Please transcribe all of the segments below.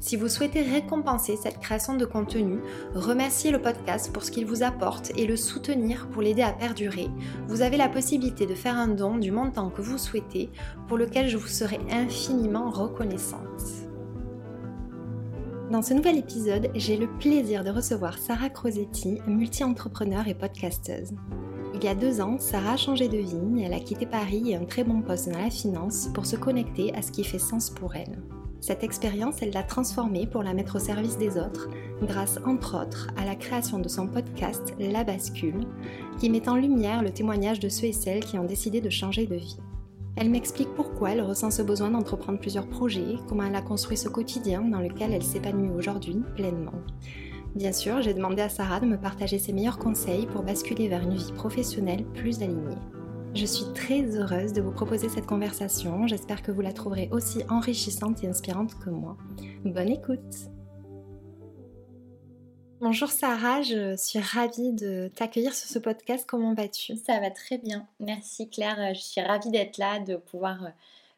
Si vous souhaitez récompenser cette création de contenu, remercier le podcast pour ce qu'il vous apporte et le soutenir pour l'aider à perdurer, vous avez la possibilité de faire un don du montant que vous souhaitez, pour lequel je vous serai infiniment reconnaissante. Dans ce nouvel épisode, j'ai le plaisir de recevoir Sarah Crosetti, multi-entrepreneur et podcasteuse. Il y a deux ans, Sarah a changé de vie, elle a quitté Paris et un très bon poste dans la finance pour se connecter à ce qui fait sens pour elle. Cette expérience, elle l'a transformée pour la mettre au service des autres, grâce entre autres à la création de son podcast La Bascule, qui met en lumière le témoignage de ceux et celles qui ont décidé de changer de vie. Elle m'explique pourquoi elle ressent ce besoin d'entreprendre plusieurs projets, comment elle a construit ce quotidien dans lequel elle s'épanouit aujourd'hui pleinement. Bien sûr, j'ai demandé à Sarah de me partager ses meilleurs conseils pour basculer vers une vie professionnelle plus alignée. Je suis très heureuse de vous proposer cette conversation. J'espère que vous la trouverez aussi enrichissante et inspirante que moi. Bonne écoute Bonjour Sarah, je suis ravie de t'accueillir sur ce podcast. Comment vas-tu? Ça va très bien. Merci Claire. Je suis ravie d'être là, de pouvoir euh,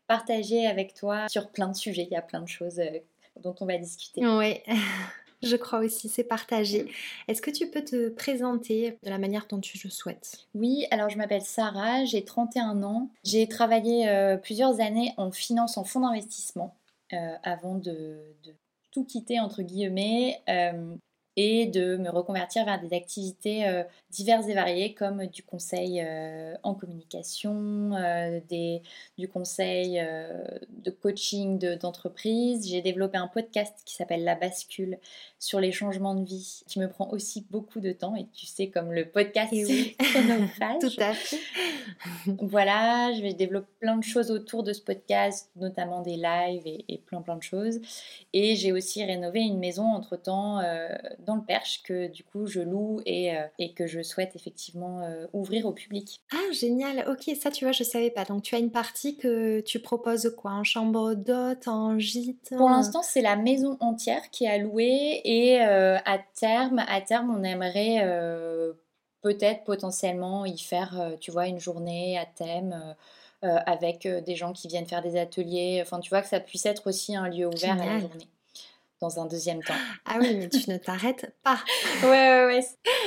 partager avec toi sur plein de sujets. Il y a plein de choses euh, dont on va discuter. Oui. Je crois aussi, c'est partagé. Est-ce que tu peux te présenter de la manière dont tu le souhaites? Oui, alors je m'appelle Sarah, j'ai 31 ans. J'ai travaillé euh, plusieurs années en finance, en fonds d'investissement, euh, avant de, tout quitter, entre guillemets. Euh, et de me reconvertir vers des activités euh, diverses et variées comme du conseil euh, en communication, euh, du conseil de coaching d'entreprise. J'ai développé un podcast qui s'appelle La Bascule sur les changements de vie qui me prend aussi beaucoup de temps et tu sais comme le podcast et oui. Tout à fait. voilà, je vais développer plein de choses autour de ce podcast, notamment des lives et, et plein plein de choses. Et j'ai aussi rénové une maison entre-temps dans le Perche que du coup je loue et, euh, et que je souhaite effectivement euh, ouvrir au public. Ah génial, ok, ça tu vois je savais pas. Donc tu as une partie que tu proposes quoi? En chambre d'hôte, en gîte Pour l'instant c'est la maison entière qui est à louer et euh, à terme, à terme on aimerait peut-être potentiellement y faire, tu vois, une journée à thème. avec des gens qui viennent faire des ateliers, enfin tu vois que ça puisse être aussi un lieu ouvert à la journée dans un deuxième temps. Ah oui, mais tu ne t'arrêtes pas. ouais, ouais, ouais.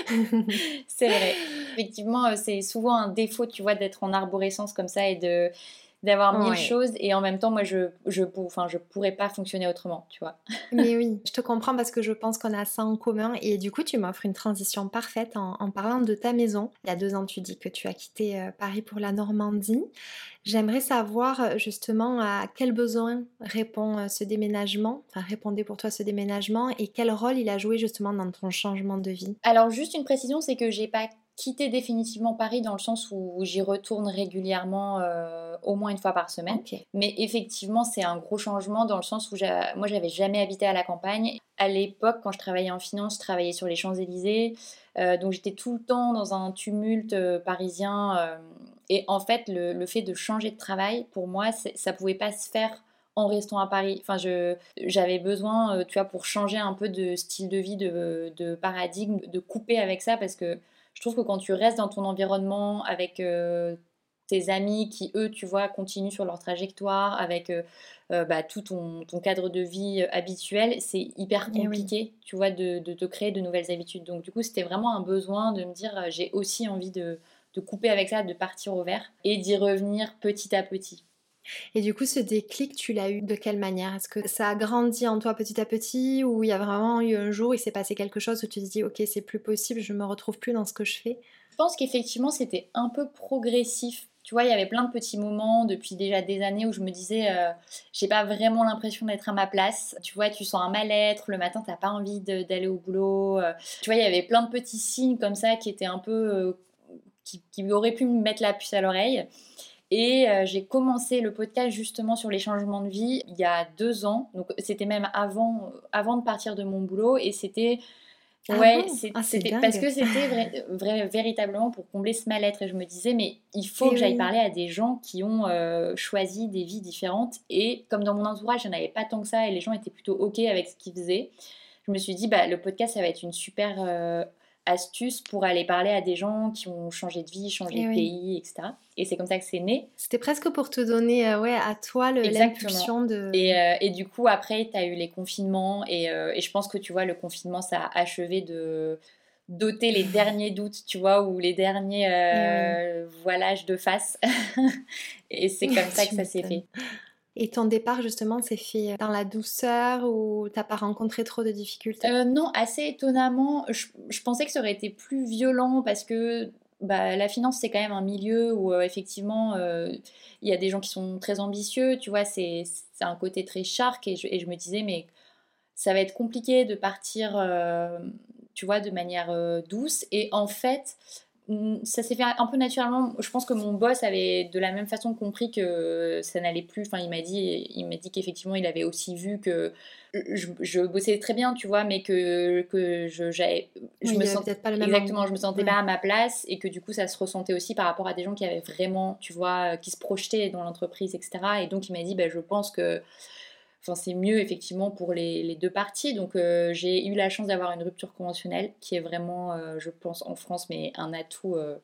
c'est vrai. Effectivement, euh, c'est souvent un défaut, tu vois, d'être en arborescence comme ça et de d'avoir mille choses et en même temps moi je je enfin je pourrais pas fonctionner autrement tu vois. Mais oui je te comprends parce que je pense qu'on a ça en commun et du coup tu m'offres une transition parfaite en, en, parlant de ta maison. Il y a deux ans tu dis que tu as quitté euh, Paris pour la Normandie. J'aimerais savoir euh, justement à quel besoin répond euh, ce déménagement, enfin répondait pour toi ce déménagement et quel rôle il a joué justement dans ton changement de vie? Alors juste une précision, c'est que j'ai pas quitté définitivement Paris dans le sens où j'y retourne régulièrement euh, au moins une fois par semaine. Mais effectivement, c'est un gros changement dans le sens où moi, j'avais jamais habité à la campagne. À l'époque, quand je travaillais en finance, je travaillais sur les Champs-Élysées. donc j'étais tout le temps dans un tumulte parisien et en fait, le, fait de changer de travail, pour moi, ça pouvait pas se faire en restant à Paris. Enfin, j'avais besoin, euh, tu vois, pour changer un peu de style de vie, de, paradigme, de couper avec ça, parce que je trouve que quand tu restes dans ton environnement avec euh, tes amis qui, eux, tu vois, continuent sur leur trajectoire, avec euh, bah, tout ton, cadre de vie habituel, c'est hyper eh compliqué, tu vois, de, de, te créer de nouvelles habitudes. Donc, du coup, c'était vraiment un besoin de me dire, j'ai aussi envie de de couper avec ça, de partir au vert et d'y revenir petit à petit. Et du coup, ce déclic, tu l'as eu de quelle manière? Est-ce que ça a grandi en toi petit à petit ou il y a vraiment eu un jour, il s'est passé quelque chose où tu te dis, ok, c'est plus possible, je me retrouve plus dans ce que je fais? Je pense qu'effectivement, c'était un peu progressif. Tu vois, il y avait plein de petits moments depuis déjà des années où je me disais, euh, j'ai pas vraiment l'impression d'être à ma place. Tu vois, tu sens un mal-être, le matin, t'as pas envie d'aller au boulot. Euh. tu vois, il y avait plein de petits signes comme ça qui étaient un peu. Euh, qui, qui auraient pu me mettre la puce à l'oreille. Et euh, j'ai commencé le podcast justement sur les changements de vie il y a deux ans. Donc c'était même avant, avant de partir de mon boulot. Et c'était. Ah ouais, ah, c'était parce que c'était véritablement pour combler ce mal-être. Et je me disais, mais il faut que j'aille parler à des gens qui ont euh, choisi des vies différentes. Et comme dans mon entourage, je n'avais pas tant que ça et les gens étaient plutôt OK avec ce qu'ils faisaient, je me suis dit, bah, le podcast, ça va être une super euh, astuce pour aller parler à des gens qui ont changé de vie, changé de pays, etc. Et c'est comme ça que c'est né. C'était presque pour te donner euh, ouais, à toi l'impulsion de... Et, euh, et, du coup, après, tu as eu les confinements et, euh, et, je pense que, tu vois, le confinement, ça a achevé de doter les derniers doutes, tu vois, ou les derniers voilages de face. et c'est comme ça que ça s'est fait. Et ton départ, justement, s'est fait dans la douceur ou t'as pas rencontré trop de difficultés? Euh, Non, assez étonnamment. Je, pensais que ça aurait été plus violent parce que bah, la finance, c'est quand même un milieu où, euh, effectivement, euh, il y a des gens qui sont très ambitieux. Tu vois, c'est un côté très je, et je, me disais, mais ça va être compliqué de partir, tu vois, de manière douce. Et en fait, ça s'est fait un peu naturellement. Je pense que mon boss avait de la même façon compris que ça n'allait plus. Enfin, il m'a dit, il m'a dit qu'effectivement, il avait aussi vu que je, bossais très bien, tu vois, mais que, que je, j'avais, je me sentais pas le exactement, je me sentais pas à ma place et que du coup, ça se ressentait aussi par rapport à des gens qui avaient vraiment, tu vois, qui se projetaient dans l'entreprise, etc. Et donc, il m'a dit, ben, je pense que Enfin, c'est mieux effectivement pour les, deux parties. Donc euh, j'ai eu la chance d'avoir une rupture conventionnelle qui est vraiment, euh, je pense, en France, mais un atout euh,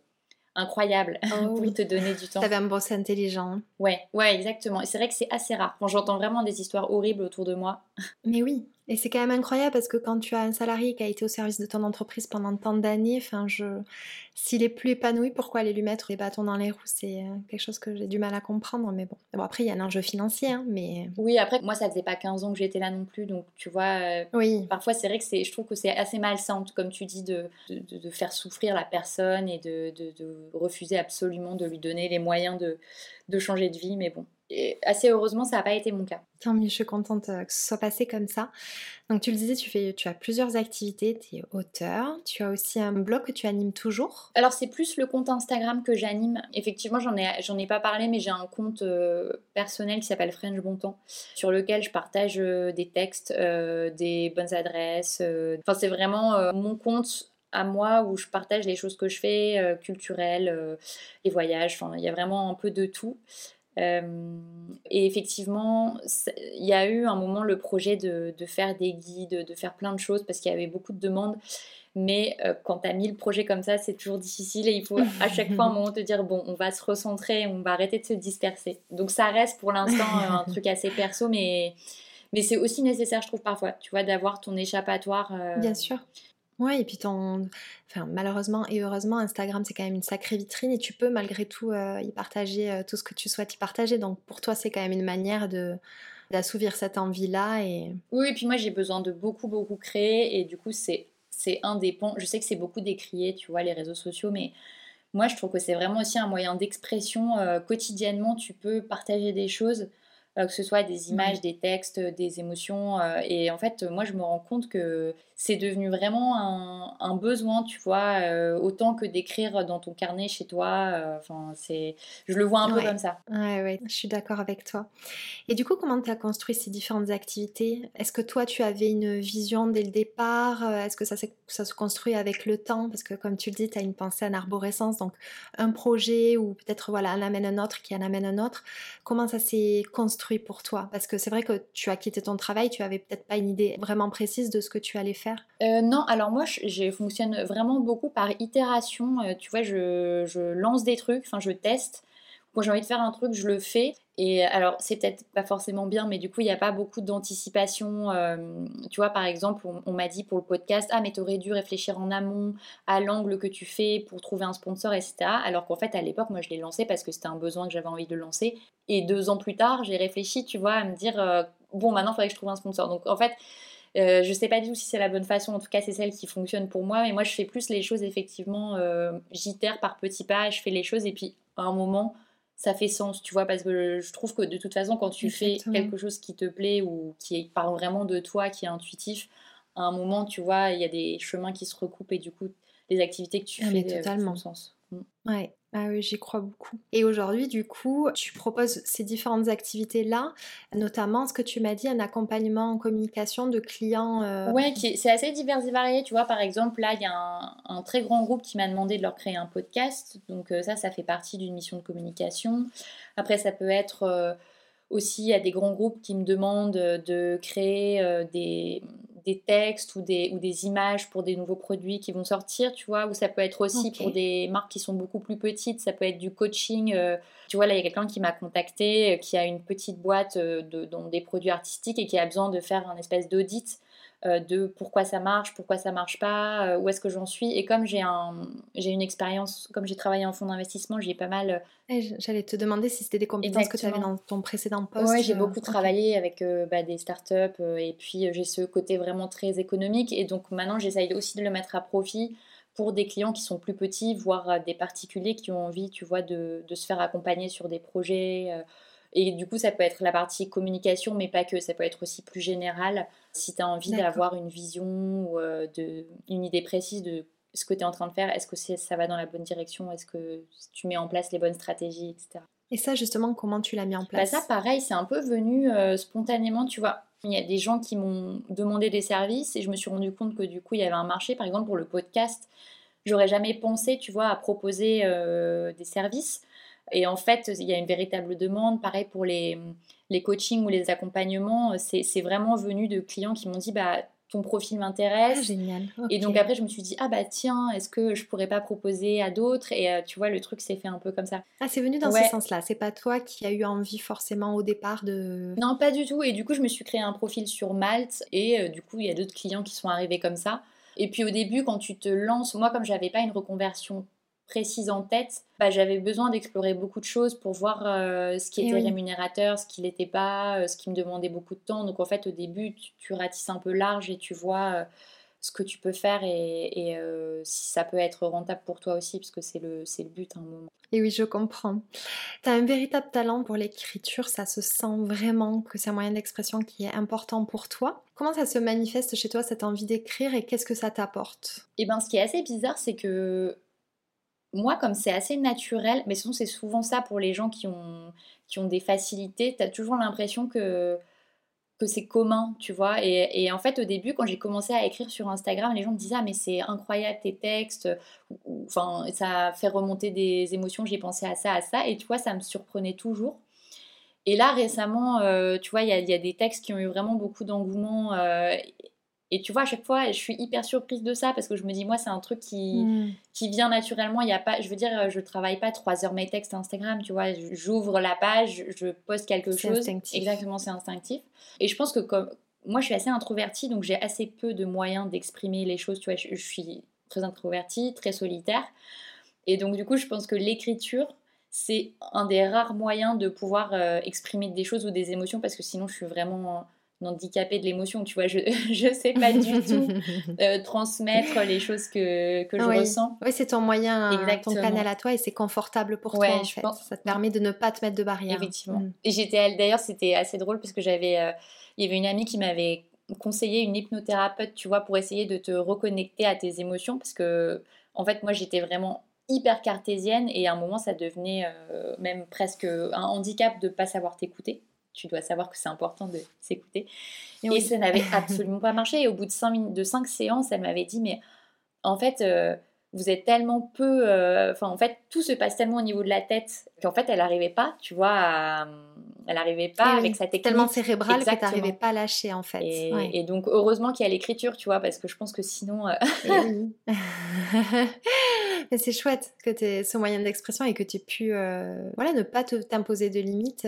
incroyable oh pour te donner du temps. T'avais un boss intelligent. Ouais, ouais, exactement. Et c'est vrai que c'est assez rare. Quand j'entends vraiment des histoires horribles autour de moi. Mais oui, et c'est quand même incroyable parce que quand tu as un salarié qui a été au service de ton entreprise pendant tant d'années, enfin, je... s'il est plus épanoui, pourquoi aller lui mettre les bâtons dans les roues? C'est euh, quelque chose que j'ai du mal à comprendre. Mais bon, bon après, il y a un enjeu financier. Hein, mais... Oui, après, moi, ça faisait pas 15 ans que j'étais là non plus. Donc, tu vois, euh, oui. parfois, c'est vrai que c'est, je trouve que c'est assez malsain, comme tu dis, de, de, de faire souffrir la personne et de, de, refuser absolument de lui donner les moyens de, de changer de vie. Mais bon, et assez heureusement, ça n'a pas été mon cas. Tant mieux, je suis contente euh, que ce soit passé comme ça. Donc tu le disais, tu, fais, tu as plusieurs activités, tu es auteur, tu as aussi un blog que tu animes toujours. Alors c'est plus le compte Instagram que j'anime. Effectivement, j'en ai, j'en ai pas parlé, mais j'ai un compte euh, personnel qui s'appelle French Bon Temps, sur lequel je partage euh, des textes, des bonnes adresses. Enfin, c'est vraiment mon compte à moi où je partage les choses que je fais, culturelles, les voyages, enfin il y a vraiment un peu de tout. Euh, et effectivement, il y a eu un moment le projet de, faire des guides, de faire plein de choses parce qu'il y avait beaucoup de demandes. Mais euh, quand tu as mis le projet comme ça, c'est toujours difficile et il faut à chaque fois un moment te dire bon, on va se recentrer, on va arrêter de se disperser. Donc ça reste pour l'instant un truc assez perso, mais, mais c'est aussi nécessaire, je trouve, parfois, tu vois, d'avoir ton échappatoire. Euh, Bien sûr. Ouais, et puis ton. Enfin, malheureusement et heureusement, Instagram, c'est quand même une sacrée vitrine et tu peux malgré tout euh, y partager euh, tout ce que tu souhaites y partager. Donc pour toi, c'est quand même une manière de d'assouvir cette envie-là. Et... Oui, et puis moi, j'ai besoin de beaucoup, beaucoup créer et du coup, c'est, c'est indépendant. Je sais que c'est beaucoup décrié, tu vois, les réseaux sociaux, mais moi, je trouve que c'est vraiment aussi un moyen d'expression. Euh, quotidiennement, tu peux partager des choses. que ce soit des images, des textes, des émotions. et en fait, moi, je me rends compte que c'est devenu vraiment un, besoin, tu vois, euh, autant que d'écrire dans ton carnet chez toi. Euh, enfin, c'est, je le vois un peu comme ça. Ouais, ouais, je suis d'accord avec toi. Et du coup, comment tu as construit ces différentes activités? Est-ce que toi, tu avais une vision dès le départ? Euh, Est-ce que ça, ça se construit avec le temps? Parce que comme tu le dis, tu as une pensée en arborescence, donc un projet ou peut-être voilà, un amène un autre qui en amène un autre. Comment ça s'est construit pour toi? Parce que c'est vrai que tu as quitté ton travail, tu avais peut-être pas une idée vraiment précise de ce que tu allais faire euh, non, alors moi, je, fonctionne vraiment beaucoup par itération. Euh, tu vois, je, lance des trucs, enfin, je teste. quand j'ai envie de faire un truc, je le fais. Et alors, c'est peut-être pas forcément bien, mais du coup, il n'y a pas beaucoup d'anticipation. Euh, tu vois, par exemple, on, m'a dit pour le podcast, ah, mais t'aurais dû réfléchir en amont à l'angle que tu fais pour trouver un sponsor, etc. Alors qu'en fait, à l'époque, moi, je l'ai lancé parce que c'était un besoin que j'avais envie de lancer. Et deux ans plus tard, j'ai réfléchi, tu vois, à me dire, bon, maintenant, il faudrait que je trouve un sponsor. Donc, en fait, euh, je sais pas du tout si c'est la bonne façon, en tout cas c'est celle qui fonctionne pour moi, mais moi je fais plus les choses effectivement, euh, j'itère par petits pas, je fais les choses et puis à un moment ça fait sens, tu vois, parce que je trouve que de toute façon quand tu fais quelque chose qui te plaît ou qui parle vraiment de toi, qui est intuitif, à un moment tu vois, il y a des chemins qui se recoupent et du coup les activités que tu ah, fais euh, totalement. font sens. Mm. Ouais, ah oui, j'y crois beaucoup. Et aujourd'hui, du coup, tu proposes ces différentes activités-là, notamment ce que tu m'as dit, un accompagnement en communication de clients. Euh... Ouais, c'est assez divers et varié. Tu vois, par exemple, là, il y a un, très grand groupe qui m'a demandé de leur créer un podcast. Donc euh, ça, ça fait partie d'une mission de communication. Après, ça peut être... Euh, aussi, il y a des grands groupes qui me demandent de créer euh, des, des textes ou des, ou des images pour des nouveaux produits qui vont sortir, tu vois, ou ça peut être aussi pour des marques qui sont beaucoup plus petites, ça peut être du coaching. Euh, tu vois, là, il y a quelqu'un qui m'a contacté, euh, qui a une petite boîte euh, de, dans des produits artistiques et qui a besoin de faire un espèce d'audit de pourquoi ça marche, pourquoi ça marche pas, euh, où est-ce que j'en suis. Et comme j'ai un, j'ai une expérience, comme j'ai travaillé en fonds d'investissement, j'ai pas mal. Euh, j'allais te demander si c'était des compétences que tu avais dans ton précédent poste. Oui, j'ai beaucoup travaillé avec bah, des startups et puis j'ai ce côté vraiment très économique. Et donc maintenant, j'essaye aussi de le mettre à profit pour des clients qui sont plus petits, voire des particuliers qui ont envie, tu vois, de, de se faire accompagner sur des projets et du coup, ça peut être la partie communication, mais pas que. Ça peut être aussi plus général. Si tu as envie d'avoir une vision ou euh, de, une idée précise de ce que tu es en train de faire, est-ce que ça va dans la bonne direction? Est-ce que tu mets en place les bonnes stratégies, etc. Et ça, justement, comment tu l'as mis en bah, place? Ça, pareil, c'est un peu venu euh, spontanément, tu vois. Il y a des gens qui m'ont demandé des services et je me suis rendu compte que du coup, il y avait un marché. Par exemple, pour le podcast, j'aurais jamais pensé, tu vois, à proposer euh, des services. Et en fait, il y a une véritable demande. Pareil pour les, les coachings ou les accompagnements, c'est vraiment venu de clients qui m'ont dit bah, ton profil m'intéresse. Ah, génial. Et donc après, je me suis dit, ah bah tiens, est-ce que je pourrais pas proposer à d'autres? Et euh, tu vois, le truc s'est fait un peu comme ça. Ah, c'est venu dans ce sens-là. C'est pas toi qui as eu envie forcément au départ de. Non, pas du tout. Et du coup, je me suis créé un profil sur Malte. Et euh, du coup, il y a d'autres clients qui sont arrivés comme ça. Et puis au début, quand tu te lances, moi, comme j'avais pas une reconversion précise en tête, bah, j'avais besoin d'explorer beaucoup de choses pour voir euh, ce qui était rémunérateur, ce qui n'était pas, euh, ce qui me demandait beaucoup de temps. Donc en fait, au début, tu, ratisses un peu large et tu vois euh, ce que tu peux faire et, si ça peut être rentable pour toi aussi, parce que c'est le, le but à un moment. Et oui, je comprends. Tu as un véritable talent pour l'écriture, ça se sent vraiment que c'est un moyen d'expression qui est important pour toi. Comment ça se manifeste chez toi, cette envie d'écrire, et qu'est-ce que ça t'apporte? Eh bien, ce qui est assez bizarre, c'est que moi, comme c'est assez naturel, mais sinon c'est souvent ça pour les gens qui ont, qui ont des facilités, tu as toujours l'impression que, que c'est commun, tu vois. Et, en fait, au début, quand j'ai commencé à écrire sur Instagram, les gens me disaient Ah, mais c'est incroyable tes textes, enfin, ça fait remonter des émotions, j'ai pensé à ça, à ça, et tu vois, ça me surprenait toujours. Et là, récemment, euh, tu vois, il y, a des textes qui ont eu vraiment beaucoup d'engouement. Euh, et tu vois, à chaque fois, je suis hyper surprise de ça parce que je me dis, moi, c'est un truc qui, hmm. qui vient naturellement. Il y a pas, je veux dire, je travaille pas trois heures mes textes Instagram, tu vois. J'ouvre la page, je poste quelque chose. Instinctif. Exactement, c'est instinctif. Et je pense que comme moi, je suis assez introvertie, donc j'ai assez peu de moyens d'exprimer les choses. Tu vois, je, suis très introvertie, très solitaire. Et donc, du coup, je pense que l'écriture, c'est un des rares moyens de pouvoir euh, exprimer des choses ou des émotions parce que sinon, je suis vraiment handicapé de l'émotion, tu vois, je ne sais pas du tout euh, transmettre les choses que, que je ressens. Oui, c'est ton moyen, ton canal à toi et c'est confortable pour toi en fait. Ça te permet de ne pas te mettre de barrière. Effectivement. Mm. Et j'étais, d'ailleurs, c'était assez drôle parce que j'avais, euh, il y avait une amie qui m'avait conseillé une hypnothérapeute, tu vois, pour essayer de te reconnecter à tes émotions parce que, en fait, moi, j'étais vraiment hyper cartésienne et à un moment, ça devenait euh, même presque un handicap de ne pas savoir t'écouter tu dois savoir que c'est important de s'écouter. Et, ça n'avait absolument pas marché. Et au bout de cinq, de cinq séances, elle m'avait dit, mais en fait, euh, vous êtes tellement peu... Euh, enfin, en fait, tout se passe tellement au niveau de la tête qu'en fait, elle n'arrivait pas, tu vois, elle n'arrivait pas avec sa technique. Tellement cérébrale que tu n'arrivais pas à lâcher, en fait. Et, donc, heureusement qu'il y a l'écriture, tu vois, parce que je pense que sinon... Euh, Mais c'est chouette que tu aies ce moyen d'expression et que tu aies pu euh, voilà, ne pas t'imposer de limites.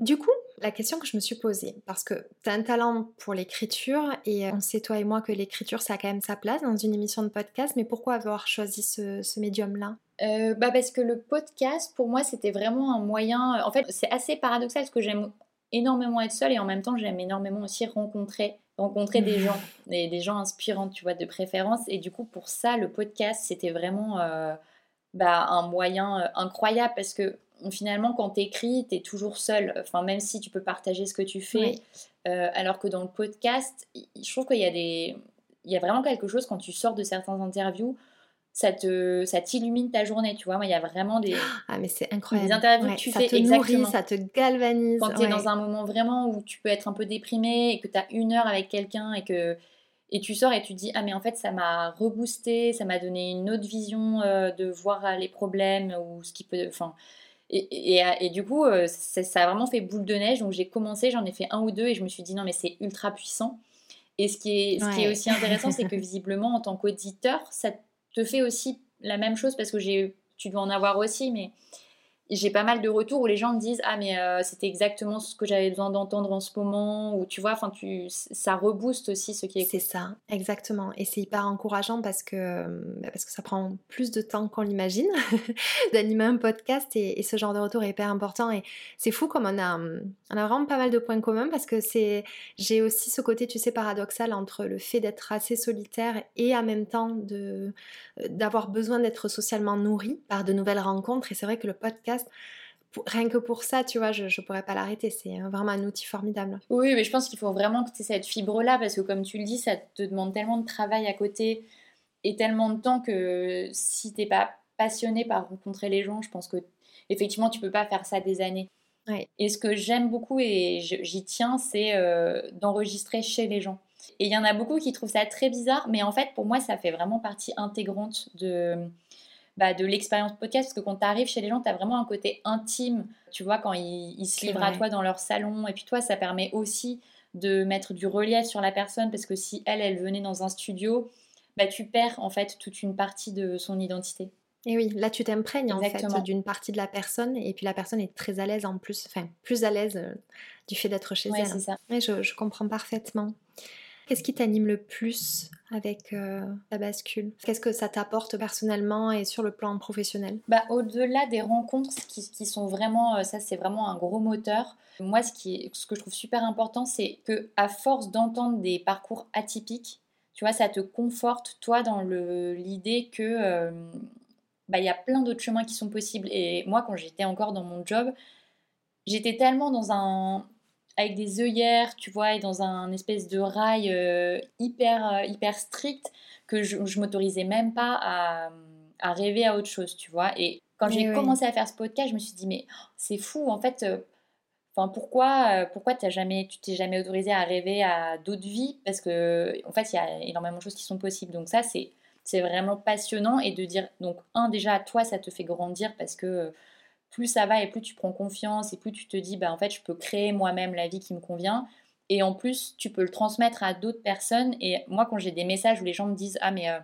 Euh. Du coup, la question que je me suis posée, parce que tu as un talent pour l'écriture et on sait toi et moi que l'écriture ça a quand même sa place dans une émission de podcast, mais pourquoi avoir choisi ce, médium-là? Euh, bah parce que le podcast pour moi c'était vraiment un moyen en fait c'est assez paradoxal parce que j'aime énormément être seule et en même temps j'aime énormément aussi rencontrer rencontrer des gens des, des, gens inspirants tu vois de préférence et du coup pour ça le podcast c'était vraiment bah, un moyen incroyable parce que finalement, quand tu écris, tu es toujours seul. Enfin, même si tu peux partager ce que tu fais. Euh, alors que dans le podcast, je trouve qu'il y a des. Il y a vraiment quelque chose quand tu sors de certains interviews, ça te ça t'illumine ta journée, tu vois. Moi, il y a vraiment des Ah mais c'est incroyable. Des interviews que tu ça fais te nourrit, ça te galvanise. Quand tu es dans un moment vraiment où tu peux être un peu déprimé et que tu as une heure avec quelqu'un et que et tu sors et tu dis ah mais en fait ça m'a reboosté, ça m'a donné une autre vision euh, de voir les problèmes ou ce qui peut enfin et, du coup, euh, ça, a vraiment fait boule de neige. Donc j'ai commencé, j'en ai fait un ou deux et je me suis dit non, mais c'est ultra puissant. Et ce qui est, ce qui est aussi intéressant, c'est que visiblement, en tant qu'auditeur, ça te fait aussi la même chose parce que j'ai, tu dois en avoir aussi, mais j'ai pas mal de retours où les gens me disent ah mais euh, c'était exactement ce que j'avais besoin d'entendre en ce moment ou tu vois enfin tu ça rebooste aussi ce qui est c'est ça exactement. Et c'est hyper encourageant parce que bah, parce que ça prend plus de temps qu'on l'imagine d'animer un podcast et, ce genre de retour est hyper important. Et c'est fou comme on a on a vraiment pas mal de points communs parce que c'est j'ai aussi ce côté tu sais paradoxal entre le fait d'être assez solitaire et en même temps de d'avoir besoin d'être socialement nourri par de nouvelles rencontres. Et c'est vrai que le podcast rien que pour ça, tu vois, je ne pourrais pas l'arrêter. C'est vraiment un outil formidable. Oui, mais je pense qu'il faut vraiment que tu aies cette fibre-là parce que, comme tu le dis, ça te demande tellement de travail à côté et tellement de temps que si tu n'es pas passionné par rencontrer les gens, je pense que effectivement, tu peux pas faire ça des années. Et ce que j'aime beaucoup et j'y tiens, c'est euh, d'enregistrer chez les gens. Et il y en a beaucoup qui trouvent ça très bizarre, mais en fait, pour moi, ça fait vraiment partie intégrante de bah, de l'expérience podcast, parce que quand tu arrives chez les gens, tu as vraiment un côté intime, tu vois, quand ils, se livrent à toi dans leur salon, et puis toi, ça permet aussi de mettre du relief sur la personne, parce que si elle, elle venait dans un studio, bah, tu perds en fait toute une partie de son identité. Et oui, là tu t'imprègnes en fait d'une partie de la personne et puis la personne est très à l'aise en plus, enfin plus à l'aise euh, du fait d'être chez elle. Ça. je, je, comprends parfaitement. Qu'est-ce qui t'anime le plus avec euh, la bascule? Qu'est-ce que ça t'apporte personnellement et sur le plan professionnel? Bah, Au-delà des rencontres qui, sont vraiment, euh, ça c'est vraiment un gros moteur. Moi, ce, qui ce que je trouve super important, c'est que à force d'entendre des parcours atypiques, tu vois, ça te conforte toi dans l'idée que euh, bah, il y a plein d'autres chemins qui sont possibles. Et moi, quand j'étais encore dans mon job, j'étais tellement dans un, avec des œillères, tu vois, et dans un espèce de rail euh, hyper, euh, hyper strict que je, je m'autorisais même pas à, à, rêver à autre chose, tu vois. Et quand j'ai commencé à faire ce podcast, je me suis dit, mais c'est fou, en fait. Euh, enfin, pourquoi, pourquoi as jamais, tu t'es jamais autorisé à rêver à d'autres vies? Parce que, en fait, il y a énormément de choses qui sont possibles. Donc ça, c'est, c'est vraiment passionnant. Et de dire, donc, un, déjà, toi, ça te fait grandir parce que plus ça va et plus tu prends confiance et plus tu te dis, bah, en fait, je peux créer moi-même la vie qui me convient. Et en plus, tu peux le transmettre à d'autres personnes. Et moi, quand j'ai des messages où les gens me disent, ah, mais euh,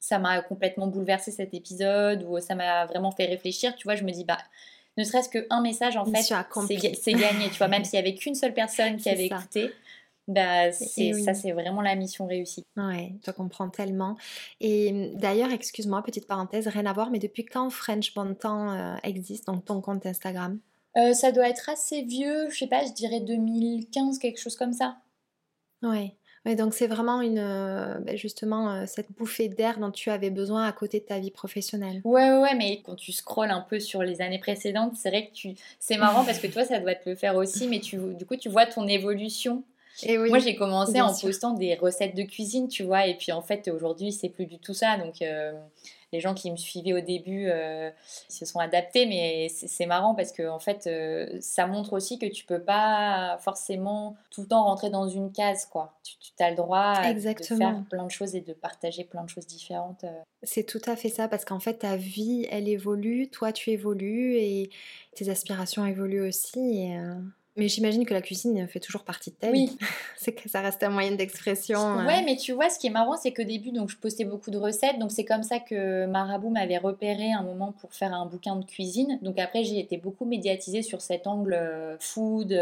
ça m'a complètement bouleversé cet épisode ou ça m'a vraiment fait réfléchir, tu vois, je me dis, bah, ne serait-ce qu'un message, en fait, c'est gagné, tu vois, même s'il n'y avait qu'une seule personne qui avait écouté. Bah, c'est, Ça, c'est vraiment la mission réussie. Ouais, je comprends tellement. Et d'ailleurs, excuse-moi, petite parenthèse, rien à voir, mais depuis quand French Bon Temps euh, existe, donc ton compte Instagram? Euh, Ça doit être assez vieux, je sais pas, je dirais 2015, quelque chose comme ça. Ouais. Ouais, donc c'est vraiment une, euh, bah, justement cette bouffée d'air dont tu avais besoin à côté de ta vie professionnelle. Ouais, ouais, mais quand tu scrolles un peu sur les années précédentes, c'est vrai que tu, c'est marrant parce que toi ça doit te le faire aussi, mais tu, du coup tu vois ton évolution moi, j'ai commencé en postant des recettes de cuisine, tu vois, et puis en fait, aujourd'hui, c'est plus du tout ça. Donc, euh, les gens qui me suivaient au début euh, se sont adaptés, mais c'est marrant parce que en fait, euh, ça montre aussi que tu peux pas forcément tout le temps rentrer dans une case, quoi. Tu, as le droit de faire plein de choses et de partager plein de choses différentes. C'est tout à fait ça, parce qu'en fait, ta vie, elle évolue, toi, tu évolues et tes aspirations évoluent aussi. Et, Mais j'imagine que la cuisine fait toujours partie de ta vie. Oui. c'est que ça reste un moyen d'expression. Ouais, mais tu vois, ce qui est marrant, c'est qu'au début, donc, je postais beaucoup de recettes. Donc, c'est comme ça que Marabout m'avait repéré un moment pour faire un bouquin de cuisine. Donc, après, j'ai été beaucoup médiatisée sur cet angle food.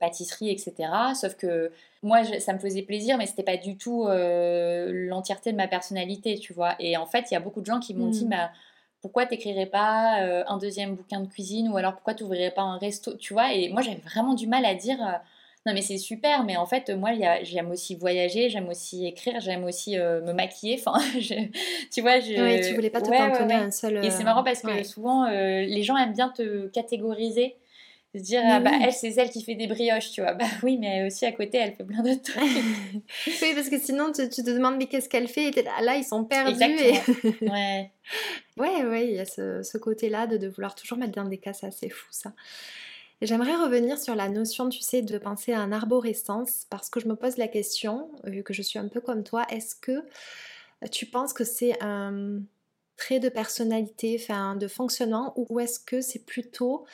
pâtisserie, etc. Sauf que moi, ça me faisait plaisir, mais c'était pas du tout l'entièreté de ma personnalité, tu vois. Et en fait, il y a beaucoup de gens qui m'ont dit, mmh. bah, pourquoi t'écrirais pas euh, un deuxième bouquin de cuisine ou alors pourquoi t'ouvrirais pas un resto, tu vois? Et moi j'avais vraiment du mal à dire euh, non mais c'est super, mais en fait moi j'aime aussi voyager, j'aime aussi écrire, j'aime aussi euh, me maquiller, enfin tu vois je... Oui, tu voulais pas te cantonner à un seul... Et c'est marrant parce que souvent les gens aiment bien te catégoriser se dire ah, bah, elle c'est celle qui fait des brioches tu vois. Bah oui mais aussi à côté elle fait plein de trucs. Oui parce que sinon tu, te demandes mais qu'est-ce qu'elle fait? Et là, ils sont perdus ouais. Ouais ouais il y a ce, ce côté là de, de, vouloir toujours mettre dans des cas c'est assez fou ça. J'aimerais revenir sur la notion, tu sais, de penser à un arborescence, parce que je me pose la question, vu que je suis un peu comme toi, est-ce que tu penses que c'est un trait de personnalité, enfin, de fonctionnement, ou est-ce que c'est plutôt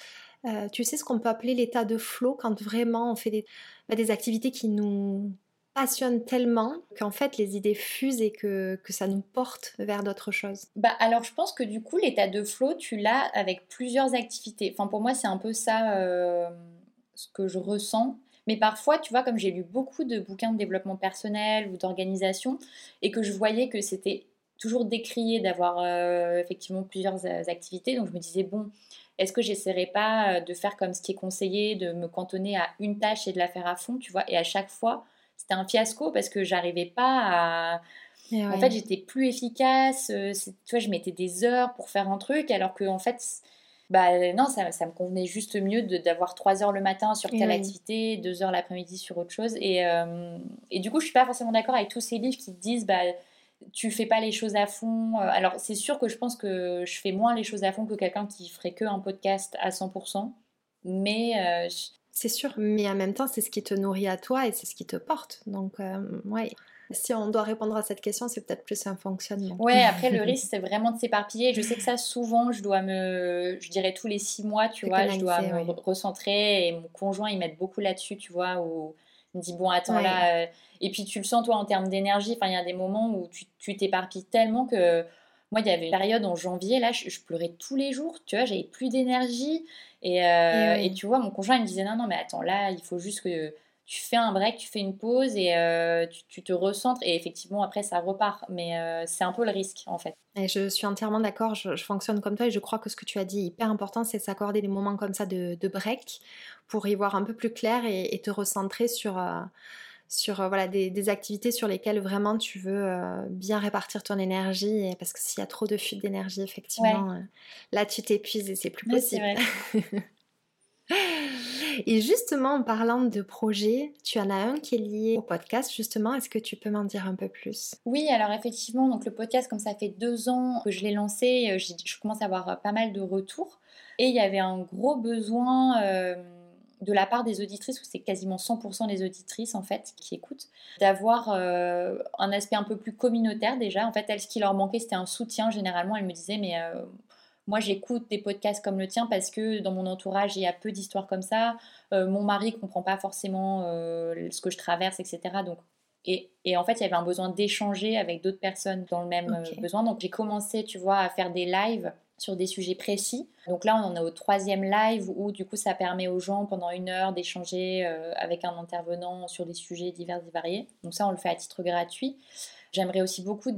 euh, tu sais ce qu'on peut appeler l'état de flow quand vraiment on fait des, bah, des activités qui nous passionnent tellement qu'en fait les idées fusent et que, que ça nous porte vers d'autres choses? Bah alors je pense que du coup l'état de flow tu l'as avec plusieurs activités. Enfin pour moi c'est un peu ça euh, ce que je ressens. Mais parfois, tu vois, comme j'ai lu beaucoup de bouquins de développement personnel ou d'organisation et que je voyais que c'était toujours décrié d'avoir euh, effectivement plusieurs activités, donc je me disais, bon, est-ce que j'essaierai pas euh, de faire comme ce qui est conseillé, de me cantonner à une tâche et de la faire à fond, tu vois? Et à chaque fois, c'était un fiasco parce que j'arrivais pas à. Eh en fait, j'étais plus efficace. Euh, tu vois, je mettais des heures pour faire un truc, alors que en fait, bah non, ça, ça me convenait juste mieux d'avoir trois heures le matin sur telle activité, deux heures l'après-midi sur autre chose. Et, euh, et, du coup, je suis pas forcément d'accord avec tous ces livres qui disent, bah tu fais pas les choses à fond. Euh, alors, c'est sûr que je pense que je fais moins les choses à fond que quelqu'un qui ferait que un podcast à 100%. Mais. Euh, c'est sûr, mais en même temps, c'est ce qui te nourrit à toi et c'est ce qui te porte. Donc, euh, ouais. Si on doit répondre à cette question, c'est peut-être plus un fonctionnement. Ouais, après, le risque, c'est vraiment de s'éparpiller. Je sais que ça, souvent, je dois me. Je dirais tous les six mois, tu vois, je dois me recentrer et mon conjoint, il m'aide beaucoup là-dessus, tu vois, où dit, bon, attends, là et puis tu le sens toi en termes d'énergie. Enfin, il y a des moments où tu t'éparpilles tellement que moi, il y avait une période en janvier, là, je, pleurais tous les jours. Tu vois, j'avais plus d'énergie. Et, euh, et, tu vois, mon conjoint, il me disait non, non, mais attends, là, il faut juste que tu fais un break, tu fais une pause et euh, tu, te recentres. Et effectivement, après, ça repart. Mais euh, c'est un peu le risque, en fait. Et je suis entièrement d'accord. Je, fonctionne comme toi et je crois que ce que tu as dit est hyper important, c'est s'accorder des moments comme ça de, break pour y voir un peu plus clair et, et te recentrer sur sur euh, voilà, des, activités sur lesquelles vraiment tu veux bien répartir ton énergie. parce que s'il y a trop de fuite d'énergie, effectivement, là tu t'épuises et c'est plus possible. et justement, en parlant de projet, tu en as un qui est lié au podcast, justement. Est-ce que tu peux m'en dire un peu plus? Oui, alors effectivement, donc le podcast, comme ça fait deux ans que je l'ai lancé, je commence à avoir pas mal de retours. Et il y avait un gros besoin de la part des auditrices, où c'est quasiment 100% des auditrices en fait qui écoutent, d'avoir euh, un aspect un peu plus communautaire déjà. En fait, elles, ce qui leur manquait, c'était un soutien. Généralement, elles me disaient, mais euh, moi j'écoute des podcasts comme le tien parce que dans mon entourage, il y a peu d'histoires comme ça. Euh, mon mari comprend pas forcément ce que je traverse, etc. Donc et, et, en fait, il y avait un besoin d'échanger avec d'autres personnes dans le même besoin. Donc, j'ai commencé, tu vois, à faire des lives sur des sujets précis. Donc là, on en est au troisième live où du coup, ça permet aux gens pendant une heure d'échanger euh, avec un intervenant sur des sujets divers et variés. Donc ça, on le fait à titre gratuit. J'aimerais aussi beaucoup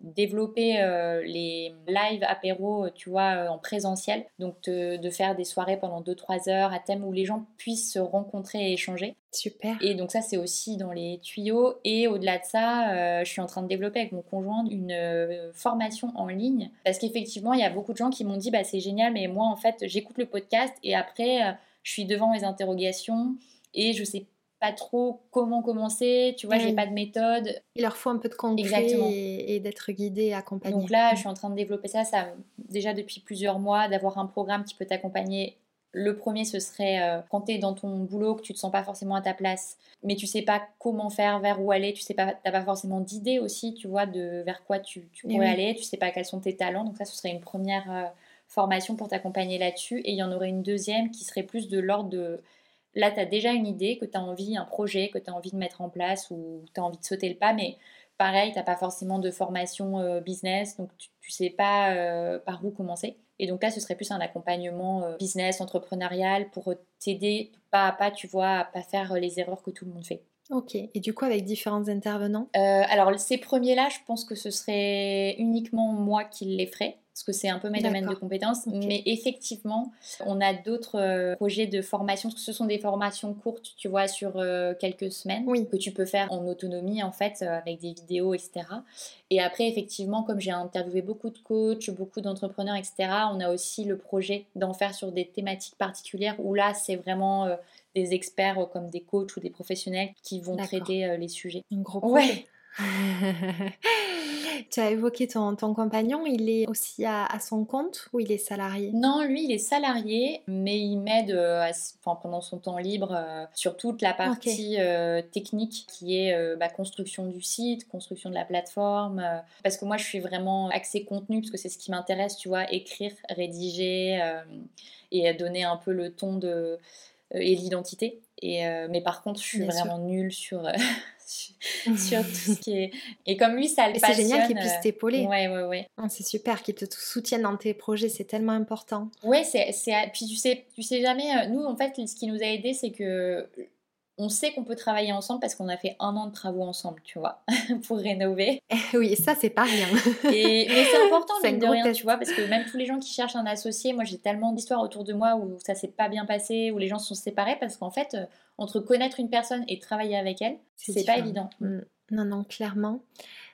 développer euh, les live apéro, tu vois, euh, en présentiel. Donc de, faire des soirées pendant 2-3 heures à thème où les gens puissent se rencontrer et échanger. Super. Et donc ça, c'est aussi dans les tuyaux. Et au-delà de ça, euh, je suis en train de développer avec mon conjoint une formation en ligne. Parce qu'effectivement, il y a beaucoup de gens qui m'ont dit, bah, c'est génial, mais moi, en fait, j'écoute le podcast et après, je suis devant mes interrogations et je sais pas trop comment commencer, tu vois, j'ai pas de méthode. Il leur faut un peu de concret et, d'être guidé, accompagné. Donc là, je suis en train de développer ça, ça déjà depuis plusieurs mois, d'avoir un programme qui peut t'accompagner. Le premier, ce serait euh, quand tu es dans ton boulot, que tu te sens pas forcément à ta place, mais tu sais pas comment faire, vers où aller, tu sais pas, t'as pas forcément d'idée aussi, tu vois, de vers quoi tu, tu pourrais aller, tu sais pas quels sont tes talents. Donc ça, ce serait une première, euh, formation pour t'accompagner là-dessus. Et il y en aurait une deuxième qui serait plus de l'ordre de... Là, tu as déjà une idée, que tu as envie, un projet que tu as envie de mettre en place ou tu as envie de sauter le pas, mais pareil, tu n'as pas forcément de formation euh, business, donc tu ne sais pas euh, par où commencer. Et donc là, ce serait plus un accompagnement euh, business, entrepreneurial, pour t'aider pas à pas, tu vois, à pas faire les erreurs que tout le monde fait. Ok, et du coup avec différents intervenants? Alors ces premiers-là, je pense que ce serait uniquement moi qui les ferais parce que c'est un peu mes domaines de compétences. Mais effectivement, on a d'autres euh, projets de formation, parce que ce sont des formations courtes, tu vois, sur euh, quelques semaines, que tu peux faire en autonomie, en fait, euh, avec des vidéos, etc. Et après, effectivement, comme j'ai interviewé beaucoup de coachs, beaucoup d'entrepreneurs, etc., on a aussi le projet d'en faire sur des thématiques particulières, où là, c'est vraiment des experts comme des coachs ou des professionnels qui vont traiter les sujets. Un gros projet. tu as évoqué ton, ton, compagnon, il est aussi à, son compte ou il est salarié? Non, lui, il est salarié, mais il m'aide euh, pendant son temps libre euh, sur toute la partie euh, technique qui est bah, construction du site, construction de la plateforme. parce que moi, je suis vraiment axée contenu, parce que c'est ce qui m'intéresse, tu vois, écrire, rédiger et donner un peu le ton de, et l'identité. Et, mais par contre, je suis vraiment nulle sur, sur tout ce qui est. Et comme lui, ça le C'est génial qu'il puisse euh, t'épauler. Ouais, ouais, ouais. Ah, c'est super qu'il te soutienne dans tes projets, c'est tellement important. Ouais, c'est. Puis tu sais, tu sais jamais. Euh, nous, en fait, ce qui nous a aidé, c'est que on sait qu'on peut travailler ensemble parce qu'on a fait un an de travaux ensemble, tu vois, pour rénover. oui, ça, c'est pas rien. et, mais c'est important, mine de rien, tu vois, parce que même tous les gens qui cherchent un associé, moi, j'ai tellement d'histoires autour de moi où ça s'est pas bien passé, où les gens se sont séparés, parce qu'en fait, euh, entre connaître une personne et travailler avec elle, c'est pas évident. Mm. Non, non, clairement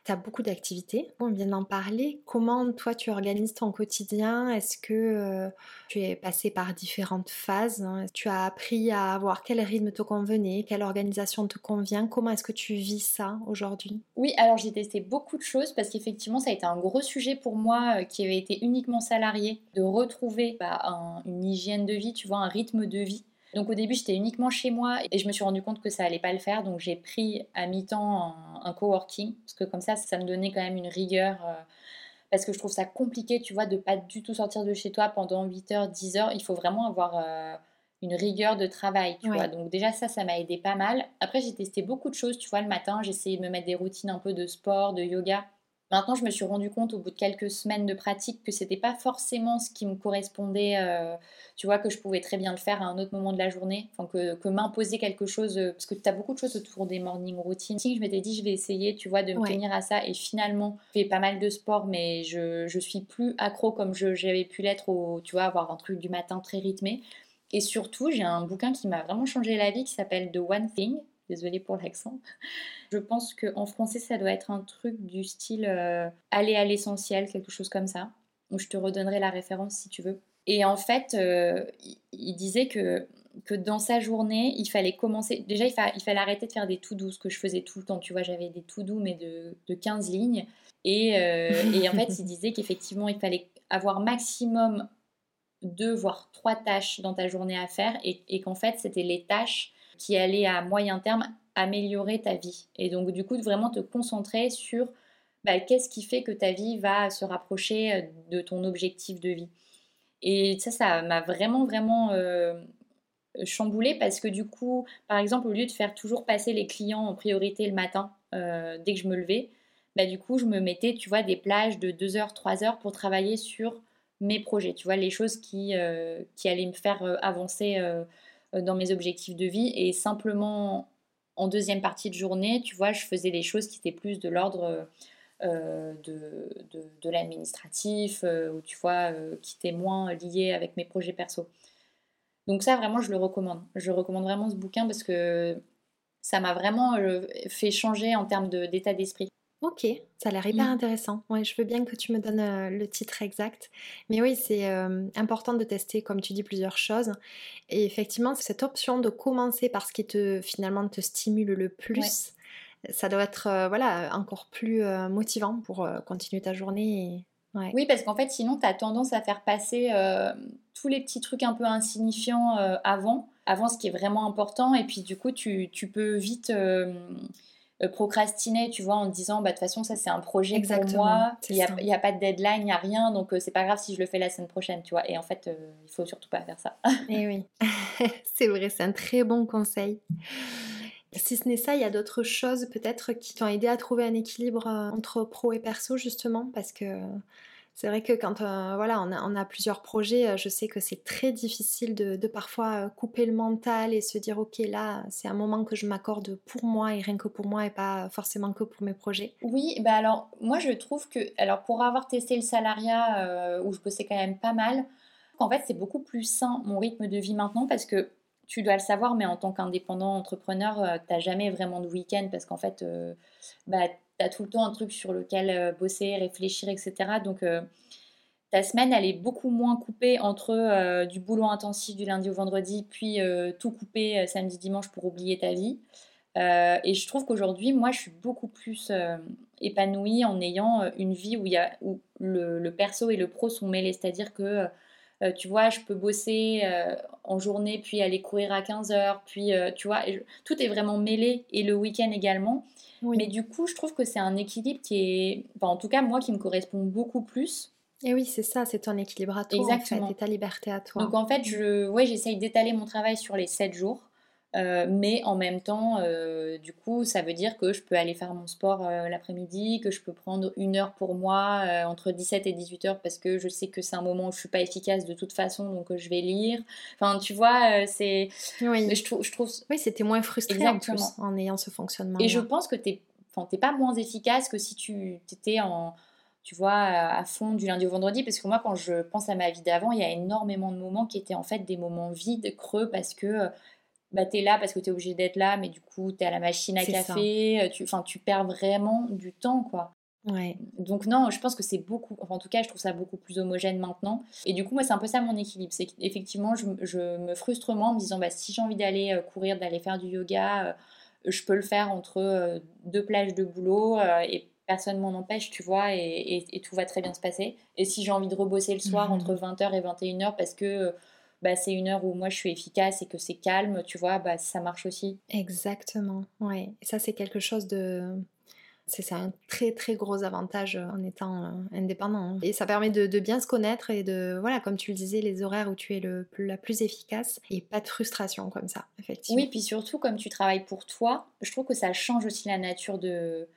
tu as beaucoup d'activités, on vient d'en parler. Comment toi tu organises ton quotidien? Est-ce que euh, tu es passé par différentes phases hein? Tu as appris à voir quel rythme te convenait, quelle organisation te convient? Comment est-ce que tu vis ça aujourd'hui? Oui, alors j'ai testé beaucoup de choses parce qu'effectivement ça a été un gros sujet pour moi euh, qui avait été uniquement salarié de retrouver bah, une hygiène de vie, tu vois, un rythme de vie donc au début, j'étais uniquement chez moi et je me suis rendu compte que ça allait pas le faire. Donc j'ai pris à mi-temps un, coworking parce que comme ça, ça me donnait quand même une rigueur. Euh, parce que je trouve ça compliqué, tu vois, de pas du tout sortir de chez toi pendant 8 heures, 10 heures. Il faut vraiment avoir euh, une rigueur de travail, tu vois. Donc déjà ça, ça m'a aidé pas mal. Après, j'ai testé beaucoup de choses, tu vois, le matin, j'ai essayé de me mettre des routines un peu de sport, de yoga. Maintenant, je me suis rendu compte au bout de quelques semaines de pratique que c'était pas forcément ce qui me correspondait. Euh, tu vois, que je pouvais très bien le faire à un autre moment de la journée. Enfin, que, m'imposer quelque chose. Euh, parce que tu as beaucoup de choses autour des morning routines. Je m'étais dit, je vais essayer, tu vois, de me tenir à ça. Et finalement, je fais pas mal de sport, mais je, je suis plus accro comme j'avais pu l'être au, tu vois, avoir un truc du matin très rythmé. Et surtout, j'ai un bouquin qui m'a vraiment changé la vie qui s'appelle The One Thing Désolée pour l'accent. Je pense qu'en français, ça doit être un truc du style euh, aller à l'essentiel, quelque chose comme ça. Donc, je te redonnerai la référence si tu veux. Et en fait, euh, il disait que, que dans sa journée, il fallait commencer. Déjà, il, fallait arrêter de faire des tout doux, ce que je faisais tout le temps. Tu vois, j'avais des tout doux, mais de, de 15 lignes. Et, euh, et en fait, il disait qu'effectivement, il fallait avoir maximum deux, voire trois tâches dans ta journée à faire. Et, et qu'en fait, c'était les tâches qui allait à moyen terme améliorer ta vie. Et donc du coup, de vraiment te concentrer sur bah, qu'est-ce qui fait que ta vie va se rapprocher euh, de ton objectif de vie. Et ça, ça m'a vraiment, vraiment euh, chamboulé parce que du coup, par exemple, au lieu de faire toujours passer les clients en priorité le matin, euh, dès que je me levais, bah, du coup, je me mettais, tu vois, des plages de 2 heures, 3 heures pour travailler sur mes projets, tu vois, les choses qui, qui allaient me faire avancer dans mes objectifs de vie et simplement en deuxième partie de journée, tu vois, je faisais des choses qui étaient plus de l'ordre euh, de, de, l'administratif euh, ou tu vois, qui étaient moins liés avec mes projets perso. Donc ça, vraiment, je le recommande. Je recommande vraiment ce bouquin parce que ça m'a vraiment fait changer en termes d'état d'esprit. Ok, ça a l'air hyper mmh. intéressant. Ouais, je veux bien que tu me donnes euh, le titre exact. Mais oui, c'est euh, important de tester, comme tu dis, plusieurs choses. Et effectivement, cette option de commencer par ce qui te finalement te stimule le plus, ça doit être euh, voilà encore plus motivant pour continuer ta journée. Oui, parce qu'en fait, sinon, tu as tendance à faire passer tous les petits trucs un peu insignifiants avant, avant ce qui est vraiment important. Et puis, du coup, tu, tu peux vite procrastiner, tu vois, en disant, bah, de toute façon, ça c'est un projet pour moi, il n'y a, a, pas de deadline, il n'y a rien, donc c'est pas grave si je le fais la semaine prochaine, tu vois. Et en fait, il faut surtout pas faire ça. Et eh oui, c'est vrai, c'est un très bon conseil. Si ce n'est ça, il y a d'autres choses peut-être qui t'ont aidé à trouver un équilibre entre pro et perso, justement, parce que c'est vrai que quand euh, on a, plusieurs projets, euh, je sais que c'est très difficile de, parfois euh, couper le mental et se dire ok là c'est un moment que je m'accorde pour moi et rien que pour moi et pas forcément que pour mes projets. Oui, bah alors moi je trouve que alors pour avoir testé le salariat où je bossais quand même pas mal, en fait c'est beaucoup plus sain mon rythme de vie maintenant parce que tu dois le savoir, mais en tant qu'indépendant entrepreneur, tu n'as jamais vraiment de week-end parce qu'en fait, bah, tu as tout le temps un truc sur lequel euh, bosser, réfléchir, etc. Donc, euh, ta semaine, elle est beaucoup moins coupée entre euh, du boulot intensif du lundi au vendredi, puis tout coupé samedi, dimanche pour oublier ta vie. et je trouve qu'aujourd'hui, moi, je suis beaucoup plus épanouie en ayant une vie où le, perso et le pro sont mêlés. C'est-à-dire que, tu vois, je peux bosser en journée, puis aller courir à 15 heures, puis, tu vois, tout est vraiment mêlé, et le week-end également. Mais du coup, je trouve que c'est un équilibre qui est, en tout cas, moi, qui me correspond beaucoup plus. Et oui, c'est ça, c'est ton équilibre à toi, Exactement. en ta liberté à toi. Donc en fait, je, ouais, j'essaye d'étaler mon travail sur les 7 jours. Euh, mais en même temps, euh, du coup, ça veut dire que je peux aller faire mon sport euh, l'après-midi, que je peux prendre une heure pour moi entre 17 et 18 heures parce que je sais que c'est un moment où je suis pas efficace de toute façon, donc je vais lire. Enfin, tu vois, c'est. Oui. Je, trouve, je trouve. Oui, c'était moins frustrant en, ayant ce fonctionnement. Et je pense que tu n'es pas moins efficace que si tu étais en tu vois, à fond du lundi au vendredi, parce que moi, quand je pense à ma vie d'avant, il y a énormément de moments qui étaient en fait des moments vides, creux, parce que bah, tu es là parce que tu es obligé d'être là, mais du coup, tu es à la machine à café, euh, tu, tu perds vraiment du temps, quoi. Ouais. Donc non, je pense que c'est beaucoup, en tout cas, je trouve ça beaucoup plus homogène maintenant. Et du coup, moi, c'est un peu ça mon équilibre. C'est qu'effectivement, je, je, me frustre moins en me disant, bah, si j'ai envie d'aller euh, courir, d'aller faire du yoga, euh, je peux le faire entre deux plages de boulot et personne m'en empêche, tu vois, et, et, tout va très bien se passer. Et si j'ai envie de rebosser le soir mmh entre 20h et 21h parce que bah, c'est une heure où moi je suis efficace et que c'est calme, tu vois, bah, ça marche aussi. Exactement, ouais. Et ça, c'est quelque chose de. C'est un très très gros avantage en étant euh, indépendant. Hein. Et ça permet de, bien se connaître et de, voilà, comme tu le disais, les horaires où tu es le, la plus efficace et pas de frustration comme ça, effectivement. Oui, puis surtout, comme tu travailles pour toi, je trouve que ça change aussi la nature de,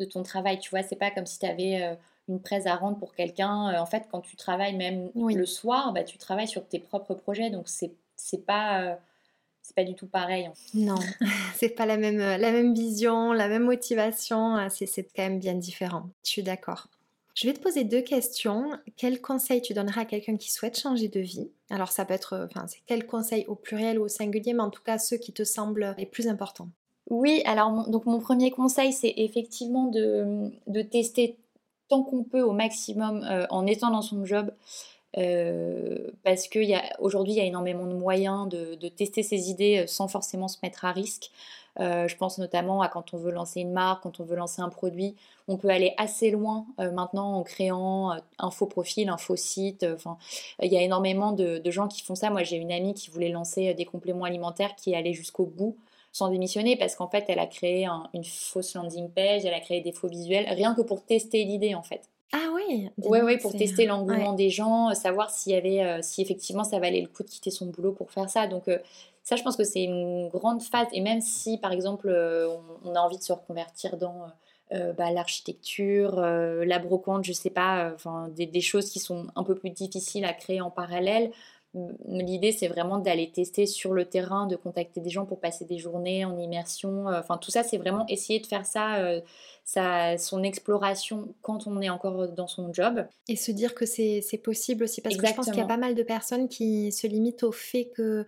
de ton travail. Tu vois, c'est pas comme si tu avais. Euh, une presse à rendre pour quelqu'un. Euh, en fait, quand tu travailles même le soir, bah, tu travailles sur tes propres projets, donc c'est pas euh, c'est pas du tout pareil. Non, c'est pas la même la même vision, la même motivation. Euh, c'est quand même bien différent. Je suis d'accord. Je vais te poser deux questions. Quel conseil tu donnerais à quelqu'un qui souhaite changer de vie? Alors ça peut être, enfin c'est quel conseil au pluriel ou au singulier, mais en tout cas ceux qui te semblent les plus importants. Oui, alors mon, donc mon premier conseil c'est effectivement de, de tester tant qu'on peut au maximum euh, en étant dans son job. Euh, parce qu'aujourd'hui, il y a énormément de moyens de, tester ses idées euh, sans forcément se mettre à risque. je pense notamment à quand on veut lancer une marque, quand on veut lancer un produit. On peut aller assez loin maintenant en créant un faux profil, un faux site. Il y a énormément de, de, gens qui font ça. Moi, j'ai une amie qui voulait lancer des compléments alimentaires qui allée jusqu'au bout sans démissionner parce qu'en fait, elle a créé une fausse landing page, elle a créé des faux visuels, rien que pour tester l'idée en fait. Ah oui Oui, oui, pour tester l'engouement des gens, euh, savoir s'il y avait, euh, si effectivement ça valait le coup de quitter son boulot pour faire ça. Donc euh, ça, je pense que c'est une grande phase. Et même si, par exemple, on, a envie de se reconvertir dans bah, l'architecture, la brocante, je sais pas, enfin des, des, choses qui sont un peu plus difficiles à créer en parallèle, L'idée, c'est vraiment d'aller tester sur le terrain, de contacter des gens pour passer des journées en immersion. Euh, enfin, tout ça, c'est vraiment essayer de faire ça, euh, ça, son exploration quand on est encore dans son job. Et se dire que c'est possible aussi, parce que je pense qu'il y a pas mal de personnes qui se limitent au fait que euh,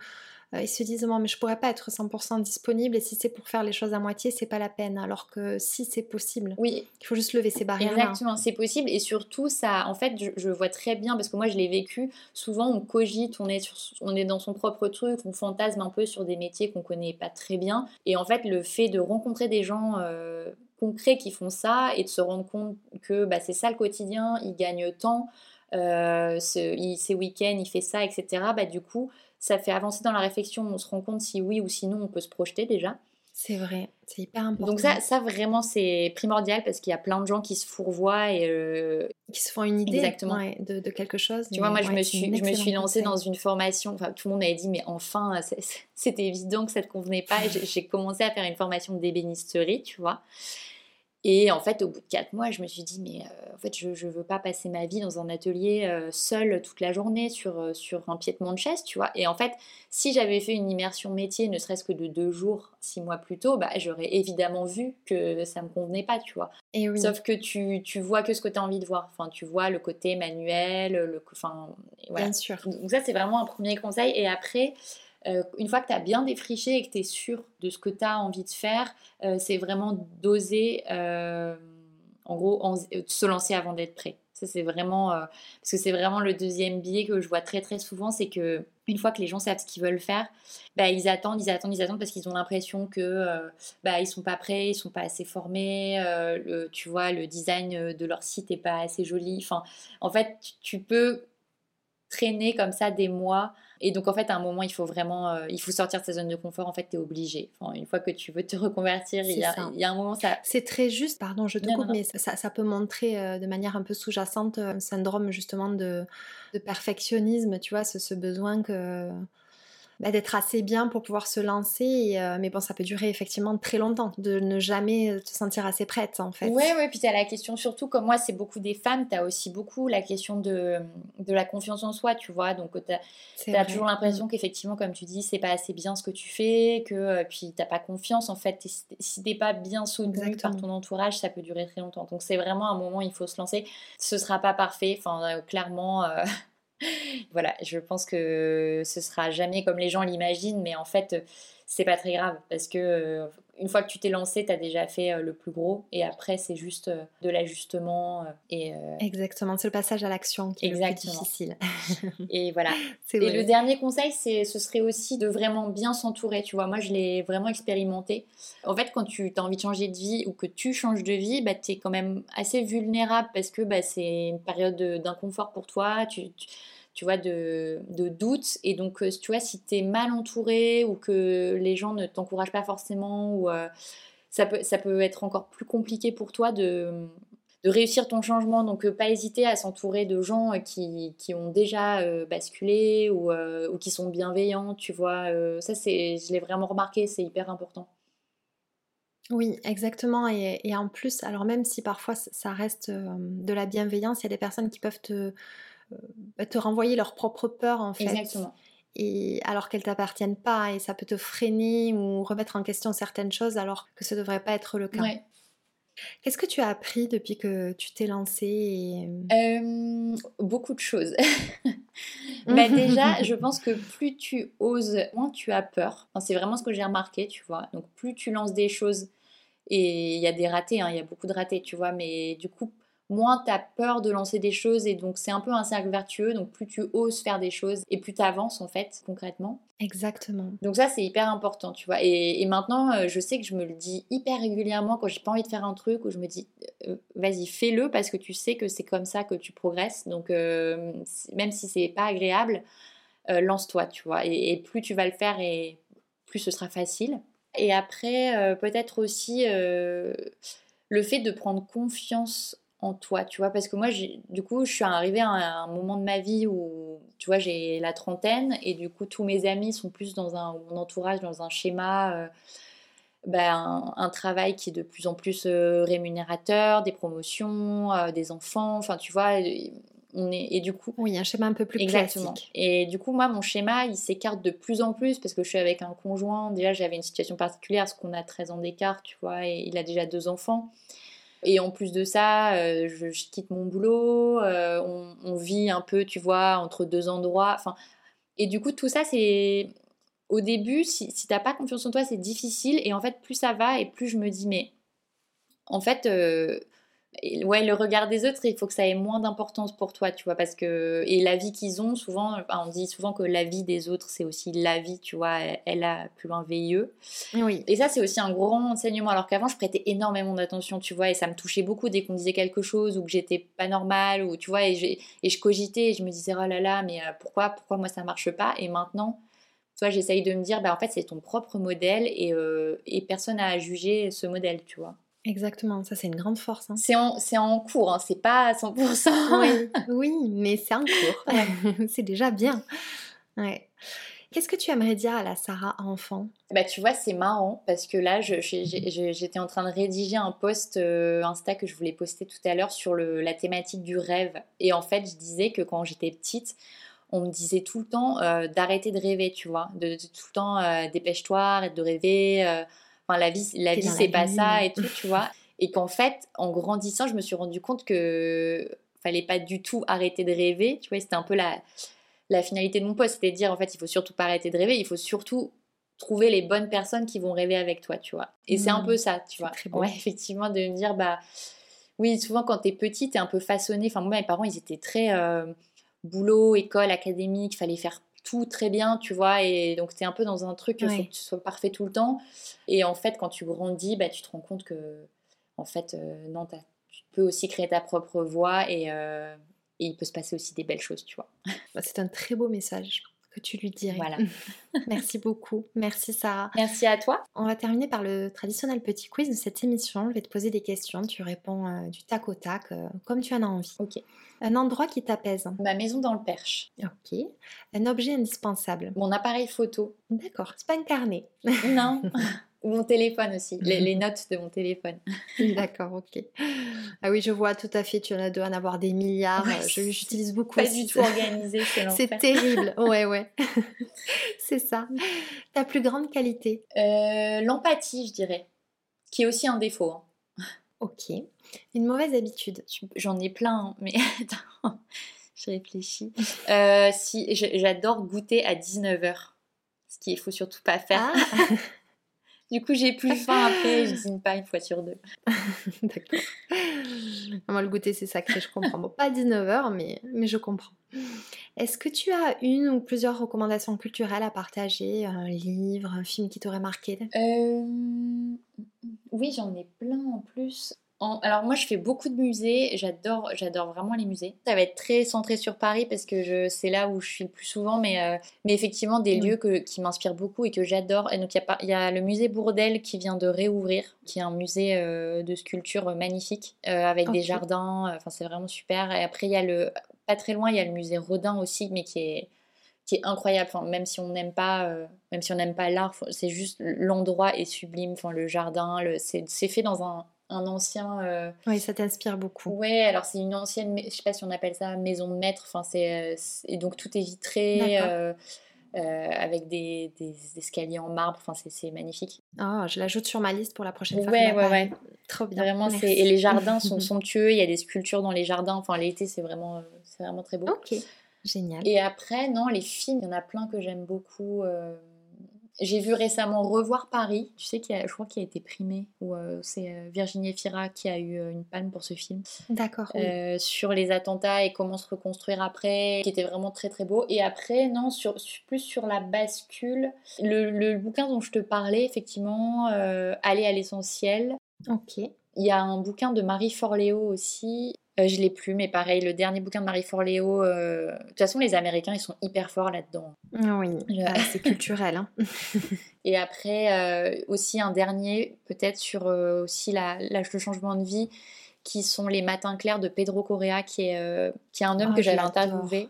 ils se disent non mais je pourrais pas être 100% disponible et si c'est pour faire les choses à moitié c'est pas la peine. Alors que si c'est possible oui. il faut juste lever ces barrières exactement c'est possible et surtout ça en fait je, vois très bien parce que moi je l'ai vécu. Souvent on cogite on est sur, on est dans son propre truc on fantasme un peu sur des métiers qu'on connaît pas très bien. Et en fait le fait de rencontrer des gens euh, concrets qui font ça et de se rendre compte que bah, c'est ça le quotidien ils gagnent tant euh, ce, week-ends il fait ça etc bah du coup ça fait avancer dans la réflexion, on se rend compte si oui ou sinon on peut se projeter déjà. C'est vrai, c'est hyper important. Donc ça, ça vraiment, c'est primordial parce qu'il y a plein de gens qui se fourvoient et... Euh, qui se font une idée Exactement. de, de, quelque chose. Tu vois, moi, je, me suis, je me suis lancée dans une formation, enfin, tout le monde avait dit, mais enfin, c'était évident que ça ne te convenait pas. J'ai commencé à faire une formation d'ébénisterie, tu vois. Et en fait, au bout de quatre mois, je me suis dit, mais euh, en fait, je ne veux pas passer ma vie dans un atelier euh, seul toute la journée sur, euh, sur un piétement de chaise, tu vois. Et en fait, si j'avais fait une immersion métier, ne serait-ce que de deux jours, six mois plus tôt, bah, j'aurais évidemment vu que ça ne me convenait pas, tu vois. Et oui. Sauf que tu, tu vois que ce que tu as envie de voir. Enfin, tu vois le côté manuel, le, enfin, Bien sûr. Donc ça, c'est vraiment un premier conseil. Et après... Euh, une fois que tu as bien défriché et que tu es sûr de ce que tu as envie de faire, euh, c'est vraiment d'oser, euh, en gros, se lancer avant d'être prêt. Ça, c'est vraiment. parce que c'est vraiment le deuxième biais que je vois très très souvent c'est que une fois que les gens savent ce qu'ils veulent faire, bah, ils attendent, ils attendent, ils attendent parce qu'ils ont l'impression que bah, ils sont pas prêts, ils sont pas assez formés, le, tu vois, le design de leur site est pas assez joli. Enfin, en fait, tu peux traîner comme ça des mois et donc, en fait, à un moment, il faut vraiment, euh, il faut sortir de sa zone de confort. En fait, tu es obligé. Enfin, une fois que tu veux te reconvertir, il y, a, il y, a, un moment, ça. C'est très juste, pardon, je te coupe, mais ça, ça, peut montrer euh, de manière un peu sous-jacente un syndrome justement de, de perfectionnisme, tu vois, ce, ce besoin que bah, d'être assez bien pour pouvoir se lancer. Euh, mais bon, ça peut durer effectivement très longtemps, de ne jamais te sentir assez prête en fait. Oui, oui, puis tu as la question, surtout comme moi, c'est beaucoup des femmes, tu as aussi beaucoup la question de, de la confiance en soi, tu vois. Donc tu as, toujours l'impression qu'effectivement, comme tu dis, c'est pas assez bien ce que tu fais, que euh, puis t'as pas confiance en fait. Si t'es pas bien soutenu par ton entourage, ça peut durer très longtemps. Donc c'est vraiment un moment où il faut se lancer. Ce sera pas parfait, enfin, euh, clairement. Voilà, je pense que ce sera jamais comme les gens l'imaginent, mais en fait, c'est pas très grave parce que euh, une fois que tu t'es lancé, tu as déjà fait euh, le plus gros et après, c'est juste euh, de l'ajustement. et Exactement, c'est le passage à l'action qui est le plus difficile. et voilà. Et le dernier conseil, c'est, ce serait aussi de vraiment bien s'entourer. Tu vois, moi, je l'ai vraiment expérimenté. En fait, quand tu as envie de changer de vie ou que tu changes de vie, bah, tu es quand même assez vulnérable parce que bah, c'est une période d'inconfort pour toi. tu tu vois, de, de doute. Et donc, euh, tu vois, si tu es mal entouré ou que les gens ne t'encouragent pas forcément, ou euh, ça, peut, ça peut être encore plus compliqué pour toi de, de réussir ton changement. Donc, euh, pas hésiter à s'entourer de gens qui, qui ont déjà basculé ou, ou, qui sont bienveillants, tu vois. ça, c'est, je l'ai vraiment remarqué, c'est hyper important. Oui, exactement. Et, en plus, alors même si parfois ça reste de la bienveillance, il y a des personnes qui peuvent te te renvoyer leur propre peur en fait. Exactement. Et alors qu'elles t'appartiennent pas et ça peut te freiner ou remettre en question certaines choses alors que ça devrait pas être le cas. Qu'est-ce que tu as appris depuis que tu t'es lancée euh, Beaucoup de choses. bah déjà, je pense que plus tu oses, moins tu as peur. c'est vraiment ce que j'ai remarqué, tu vois. Donc plus tu lances des choses, et il y a des ratés, hein, il y a beaucoup de ratés, tu vois, mais du coup, moins tu as peur de lancer des choses et donc c'est un peu un cercle vertueux. Donc plus tu oses faire des choses et plus tu avances en fait concrètement. Exactement. Donc ça c'est hyper important, tu vois. Et, maintenant euh, je sais que je me le dis hyper régulièrement quand j'ai pas envie de faire un truc où je me dis euh, vas-y fais-le parce que tu sais que c'est comme ça que tu progresses. Donc euh, même si c'est pas agréable, lance-toi, tu vois. Et, et, plus tu vas le faire et plus ce sera facile. Et après peut-être aussi le fait de prendre confiance en toi, tu vois, parce que moi, du coup, je suis arrivée à un, moment de ma vie où, tu vois, j'ai la trentaine et du coup, tous mes amis sont plus dans un, mon entourage, dans un schéma, euh, ben, un, travail qui est de plus en plus euh, rémunérateur, des promotions, euh, des enfants, enfin, tu vois, on est, et du coup... Oui, un schéma un peu plus exactement. classique. Et du coup, moi, mon schéma, il s'écarte de plus en plus parce que je suis avec un conjoint, déjà, j'avais une situation particulière, parce qu'on a 13 ans d'écart, tu vois, et il a déjà deux enfants. Et en plus de ça, euh, je, quitte mon boulot, euh, on, vit un peu, tu vois, entre deux endroits. Enfin, et du coup, tout ça, c'est. Au début, si, si t'as pas confiance en toi, c'est difficile. Et en fait, plus ça va et plus je me dis, mais en fait, euh, ouais, le regard des autres, il faut que ça ait moins d'importance pour toi, tu vois, parce que et la vie qu'ils ont, souvent, on dit souvent que la vie des autres, c'est aussi la vie, tu vois, elle, a plus loin VIE. Oui. Et ça, c'est aussi un grand enseignement, alors qu'avant, je prêtais énormément d'attention, tu vois, et ça me touchait beaucoup dès qu'on disait quelque chose ou que j'étais pas normale ou tu vois, et, et je cogitais et je me disais oh là là, mais euh, pourquoi, pourquoi moi ça marche pas? Et maintenant, Toi, j'essaye de me dire, bah, en fait, c'est ton propre modèle et, et personne n'a à juger ce modèle, tu vois. Exactement, ça c'est une grande force. Hein. C'est en, en, cours, hein. c'est pas à 100%. oui, oui mais c'est en cours. c'est déjà bien. Ouais. Qu'est-ce que tu aimerais dire à la Sarah enfant? Bah tu vois, c'est marrant parce que là, j'étais en train de rédiger un post euh, Insta que je voulais poster tout à l'heure sur le, la thématique du rêve. Et en fait, je disais que quand j'étais petite, on me disait tout le temps euh, d'arrêter de rêver, tu vois, de, tout le temps euh, dépêche-toi, arrête de rêver. Enfin, la vie, la vie, c'est pas ça et tout, tu vois. Et qu'en fait, en grandissant, je me suis rendu compte que fallait pas du tout arrêter de rêver. Tu vois, c'était un peu la la finalité de mon poste, c'était de dire en fait, il faut surtout pas arrêter de rêver, il faut surtout trouver les bonnes personnes qui vont rêver avec toi, tu vois. Et c'est un mmh. peu ça, tu vois. Ouais, effectivement, de me dire, bah, oui, souvent quand t'es petite, t'es un peu façonné. Enfin, moi, mes parents, ils étaient très euh, boulot, école, académique, fallait faire tout très bien, tu vois. Et donc, t'es un peu dans un truc, il faut que tu sois parfait tout le temps. Et en fait, quand tu grandis, bah, tu te rends compte que, en fait, euh, non, tu peux aussi créer ta propre voie et, euh, et il peut se passer aussi des belles choses, tu vois. Bah, c'est un très beau message que tu lui dirais. Voilà. Merci beaucoup. Merci Sarah. Merci à toi. On va terminer par le traditionnel petit quiz de cette émission. Je vais te poser des questions. Tu réponds euh, du tac au tac, euh, comme tu en as envie. Ok. Un endroit qui t'apaise. Ma maison dans le Perche. Ok. Un objet indispensable. Mon appareil photo. D'accord. C'est pas un carnet. Non. mon téléphone aussi, les, notes de mon téléphone. D'accord, ok. Ah oui, je vois tout à fait, tu en as dû en avoir des milliards. J'utilise beaucoup. Pas du tout organisé, c'est terrible, ouais, ouais. c'est ça. Ta plus grande qualité? Euh, L'empathie, je dirais, qui est aussi un défaut. Hein. Ok. Une mauvaise habitude? J'en ai plein, hein, mais attends, je réfléchis. Euh, si, j'adore goûter à 19h, ce qu'il faut surtout pas faire. Ah. Du coup, j'ai plus faim après, je dîne pas une fois sur deux. D'accord. Moi, le goûter, c'est sacré, je comprends. Bon, pas 19h, mais, mais je comprends. Est-ce que tu as une ou plusieurs recommandations culturelles à partager Un livre, un film qui t'aurait marqué? Euh... Oui, j'en ai plein en plus alors moi je fais beaucoup de musées, j'adore j'adore vraiment les musées. Ça va être très centré sur Paris parce que je c'est là où je suis le plus souvent, mais, euh, mais effectivement des lieux que, qui m'inspirent beaucoup et que j'adore. Et donc il y, y, a le musée Bourdelle qui vient de réouvrir, qui est un musée euh, de sculpture magnifique euh, avec des jardins. Enfin c'est vraiment super. Et après il y a le pas très loin il y a le musée Rodin aussi, mais qui est qui est incroyable. Enfin, même si on n'aime pas, même si on n'aime pas l'art, c'est juste l'endroit est sublime. Enfin, le jardin, le, c'est fait dans un un ancien. Euh, oui, ça t'inspire beaucoup. Ouais, alors c'est une ancienne, je sais pas si on appelle ça maison de maître. Enfin, c'est euh, et donc tout est vitré. Euh, avec des, des, escaliers en marbre, enfin c'est magnifique. Oh, je l'ajoute sur ma liste pour la prochaine fois. Ouais, ouais, ouais. Trop bien. Vraiment, et les jardins sont somptueux. Il y a des sculptures dans les jardins. Enfin, l'été, c'est vraiment, c'est vraiment très beau. Ok, génial. Et après, non, les films, il y en a plein que j'aime beaucoup. J'ai vu récemment Revoir Paris, tu sais, a, je crois qu'il a été primé, ou euh, c'est euh, Virginie Fira qui a eu euh, une palme pour ce film. D'accord. Sur les attentats et comment se reconstruire après, qui était vraiment très très beau. Et après, non, sur, plus sur la bascule, le, le, bouquin dont je te parlais, effectivement, Aller à l'essentiel. Ok. Il y a un bouquin de Marie Forleo aussi, euh, je l'ai plus, mais pareil, le dernier bouquin de Marie Forleo. Euh, de toute façon, les Américains, ils sont hyper forts là-dedans. Ah oui, ah, c'est culturel. Hein. Et après, euh, aussi un dernier, peut-être sur aussi la, le changement de vie qui sont les matins clairs de Pedro Correa, qui est, euh, qui est un homme oh, que j'avais interviewé.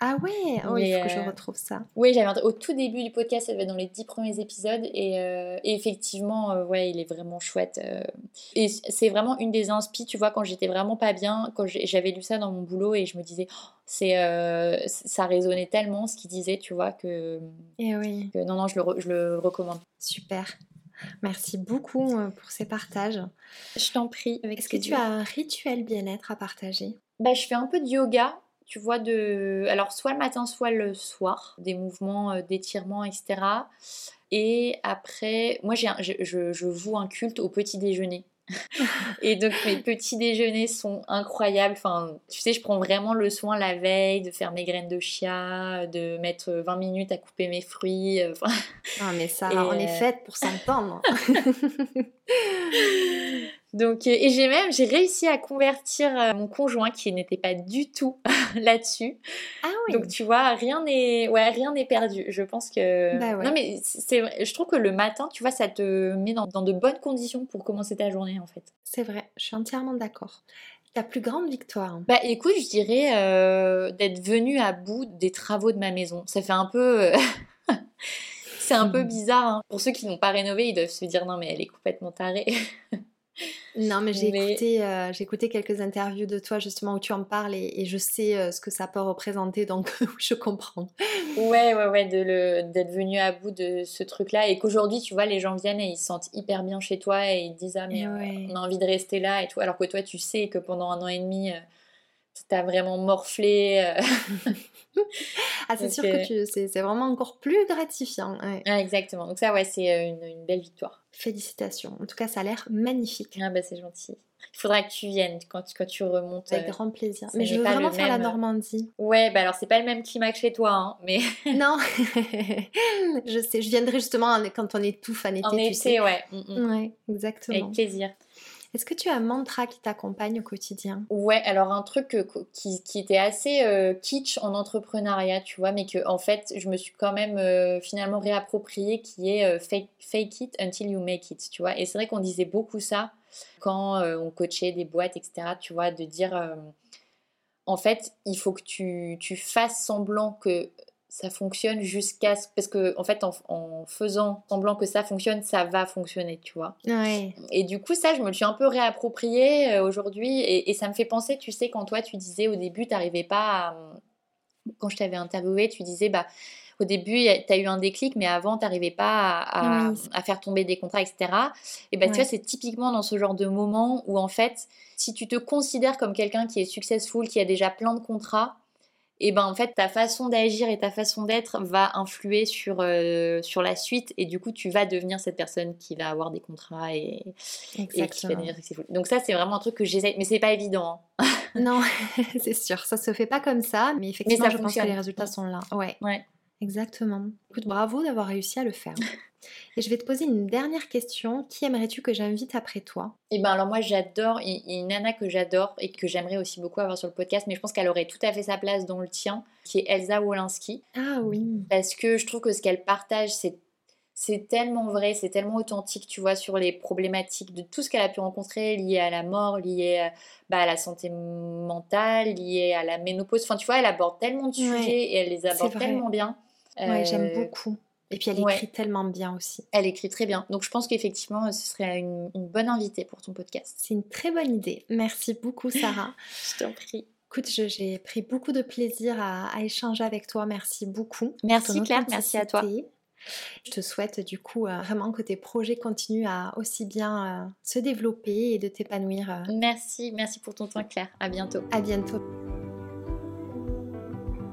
Ah ouais, oh, il faut que je euh, retrouve ça. Oui, j'avais au tout début du podcast, ça devait dans les dix premiers épisodes, et, euh, effectivement, ouais, il est vraiment chouette. Et c'est vraiment une des inspi, tu vois, quand j'étais vraiment pas bien, quand j'avais lu ça dans mon boulot, et je me disais, oh, c'est ça résonnait tellement ce qu'il disait, tu vois, que, et eh oui. non, non, je le, je le recommande. Super. Merci beaucoup euh, pour ces partages. Je t'en prie. Est-ce que tu as un rituel bien-être à partager? Bah, Je fais un peu de yoga. Tu vois, de... alors soit le matin, soit le soir, des mouvements euh, d'étirement, etc. Et après, moi, j'ai je, je, je voue un culte au petit déjeuner. et donc mes petits déjeuners sont incroyables. Enfin, tu sais, je prends vraiment le soin la veille de faire mes graines de chia, de mettre 20 minutes à couper mes fruits. Euh, enfin... mais ça, on est euh, faite pour s'entendre. Donc, et j'ai même, j'ai réussi à convertir mon conjoint qui n'était pas du tout là-dessus. Ah oui. Donc tu vois, rien n'est, ouais, rien n'est perdu. Je pense que. Bah ouais. Non mais c'est, je trouve que le matin, tu vois, ça te met dans, dans de bonnes conditions pour commencer ta journée en fait. C'est vrai, je suis entièrement d'accord. Ta plus grande victoire Bah écoute, je dirais euh, d'être venue à bout des travaux de ma maison. Ça fait un peu... euh, c'est un peu bizarre. hein. Pour ceux qui n'ont pas rénové, ils doivent se dire non mais elle est complètement tarée. Non, mais j'ai Mais- écouté, euh, j'ai écouté quelques interviews de toi justement où tu en parles et, et je sais euh, ce que ça peut représenter, donc je comprends. ouais, ouais, ouais, d'être venue à bout de ce truc-là et qu'aujourd'hui, tu vois, les gens viennent et ils se sentent hyper bien chez toi et ils disent ah mais euh, ouais. on a envie de rester là et tout. Alors que toi, tu sais que pendant un an et demi, euh, t'as vraiment morflé. euh. Ah, c'est sûr euh, que tu, c'est, c'est vraiment encore plus gratifiant. ouais. Ah, exactement. Donc ça, ouais, c'est euh, une, une belle victoire. Félicitations. En tout cas, ça a l'air magnifique. Ah bah c'est gentil. Il faudra que tu viennes quand, tu- quand tu remontes. Avec euh. grand plaisir. Mais je veux vraiment faire la Normandie. Ouais, bah alors c'est pas le même climat que chez toi, hein, mais non, je sais. Je viendrai justement en- quand on étouffe en été, en tu été, sais. ouais. mm, mm. Ouais, exactement. Avec plaisir. Est-ce que tu as un mantra qui t'accompagne au quotidien? Ouais, alors un truc que- qui, était assez euh, kitsch en entrepreneuriat, tu vois, mais que en fait je me suis quand même euh, finalement réapproprié, qui est euh, fake, it until you make it, tu vois. Et c'est vrai qu'on disait beaucoup ça quand euh, on coachait des boîtes, etc., tu vois, de dire euh, en fait il faut que tu fasses semblant que ça fonctionne jusqu'à ce... Parce que en fait en, en faisant semblant que ça fonctionne, ça va fonctionner, tu vois. Ouais. Et du coup, ça, je me le suis un peu réapproprié euh, aujourd'hui. Et, et ça me fait penser, tu sais, quand toi, tu disais au début, tu n'arrivais pas à... Quand je t'avais interviewé, tu disais, bah, au début, tu as eu un déclic, mais avant, tu n'arrivais pas à, à- Oui. à faire tomber des contrats, etc. Et bah, tu vois, c'est typiquement dans ce genre de moment où, en fait, si tu te considères comme quelqu'un qui est successful, qui a déjà plein de contrats, et ben en fait ta façon d'agir et ta façon d'être va influer sur, euh, sur la suite et du coup tu vas devenir cette personne qui va avoir des contrats et, et qui va devenir successful. Donc ça c'est vraiment un truc que j'essaie, mais c'est pas évident. hein. Non, c'est sûr, ça se fait pas comme ça, mais effectivement, ça je pense que les résultats sont là. Ouais, Ouais. exactement. Écoute, bravo d'avoir réussi à le faire. Et je vais te poser une dernière question. Qui aimerais-tu que j'invite après toi? Et ben alors moi j'adore, il y a une nana que j'adore et que j'aimerais aussi beaucoup avoir sur le podcast, mais je pense qu'elle aurait tout à fait sa place dans le tien, qui est Elsa Wolinski, Ah oui. parce que je trouve que ce qu'elle partage c'est c'est tellement vrai, c'est tellement authentique, tu vois, sur les problématiques de tout ce qu'elle a pu rencontrer liées à la mort, liées à, bah, à la santé mentale, liées à la ménopause. Enfin, tu vois, elle aborde tellement de sujets et elle les aborde tellement bien. Ouais, j'aime Euh, beaucoup. Et puis elle ouais. écrit tellement bien aussi. Elle écrit très bien. Donc, je pense qu'effectivement, ce serait une, une bonne invitée pour ton podcast. C'est une très bonne idée. Merci beaucoup, Sarah. Je t'en prie. Écoute, j'ai pris beaucoup de plaisir à, à échanger avec toi. Merci beaucoup. Merci, Claire. Merci à toi. Je te souhaite du coup euh, vraiment que tes projets continuent à aussi bien euh, se développer et de t'épanouir. euh. Merci, merci pour ton temps, Claire. À bientôt. À bientôt.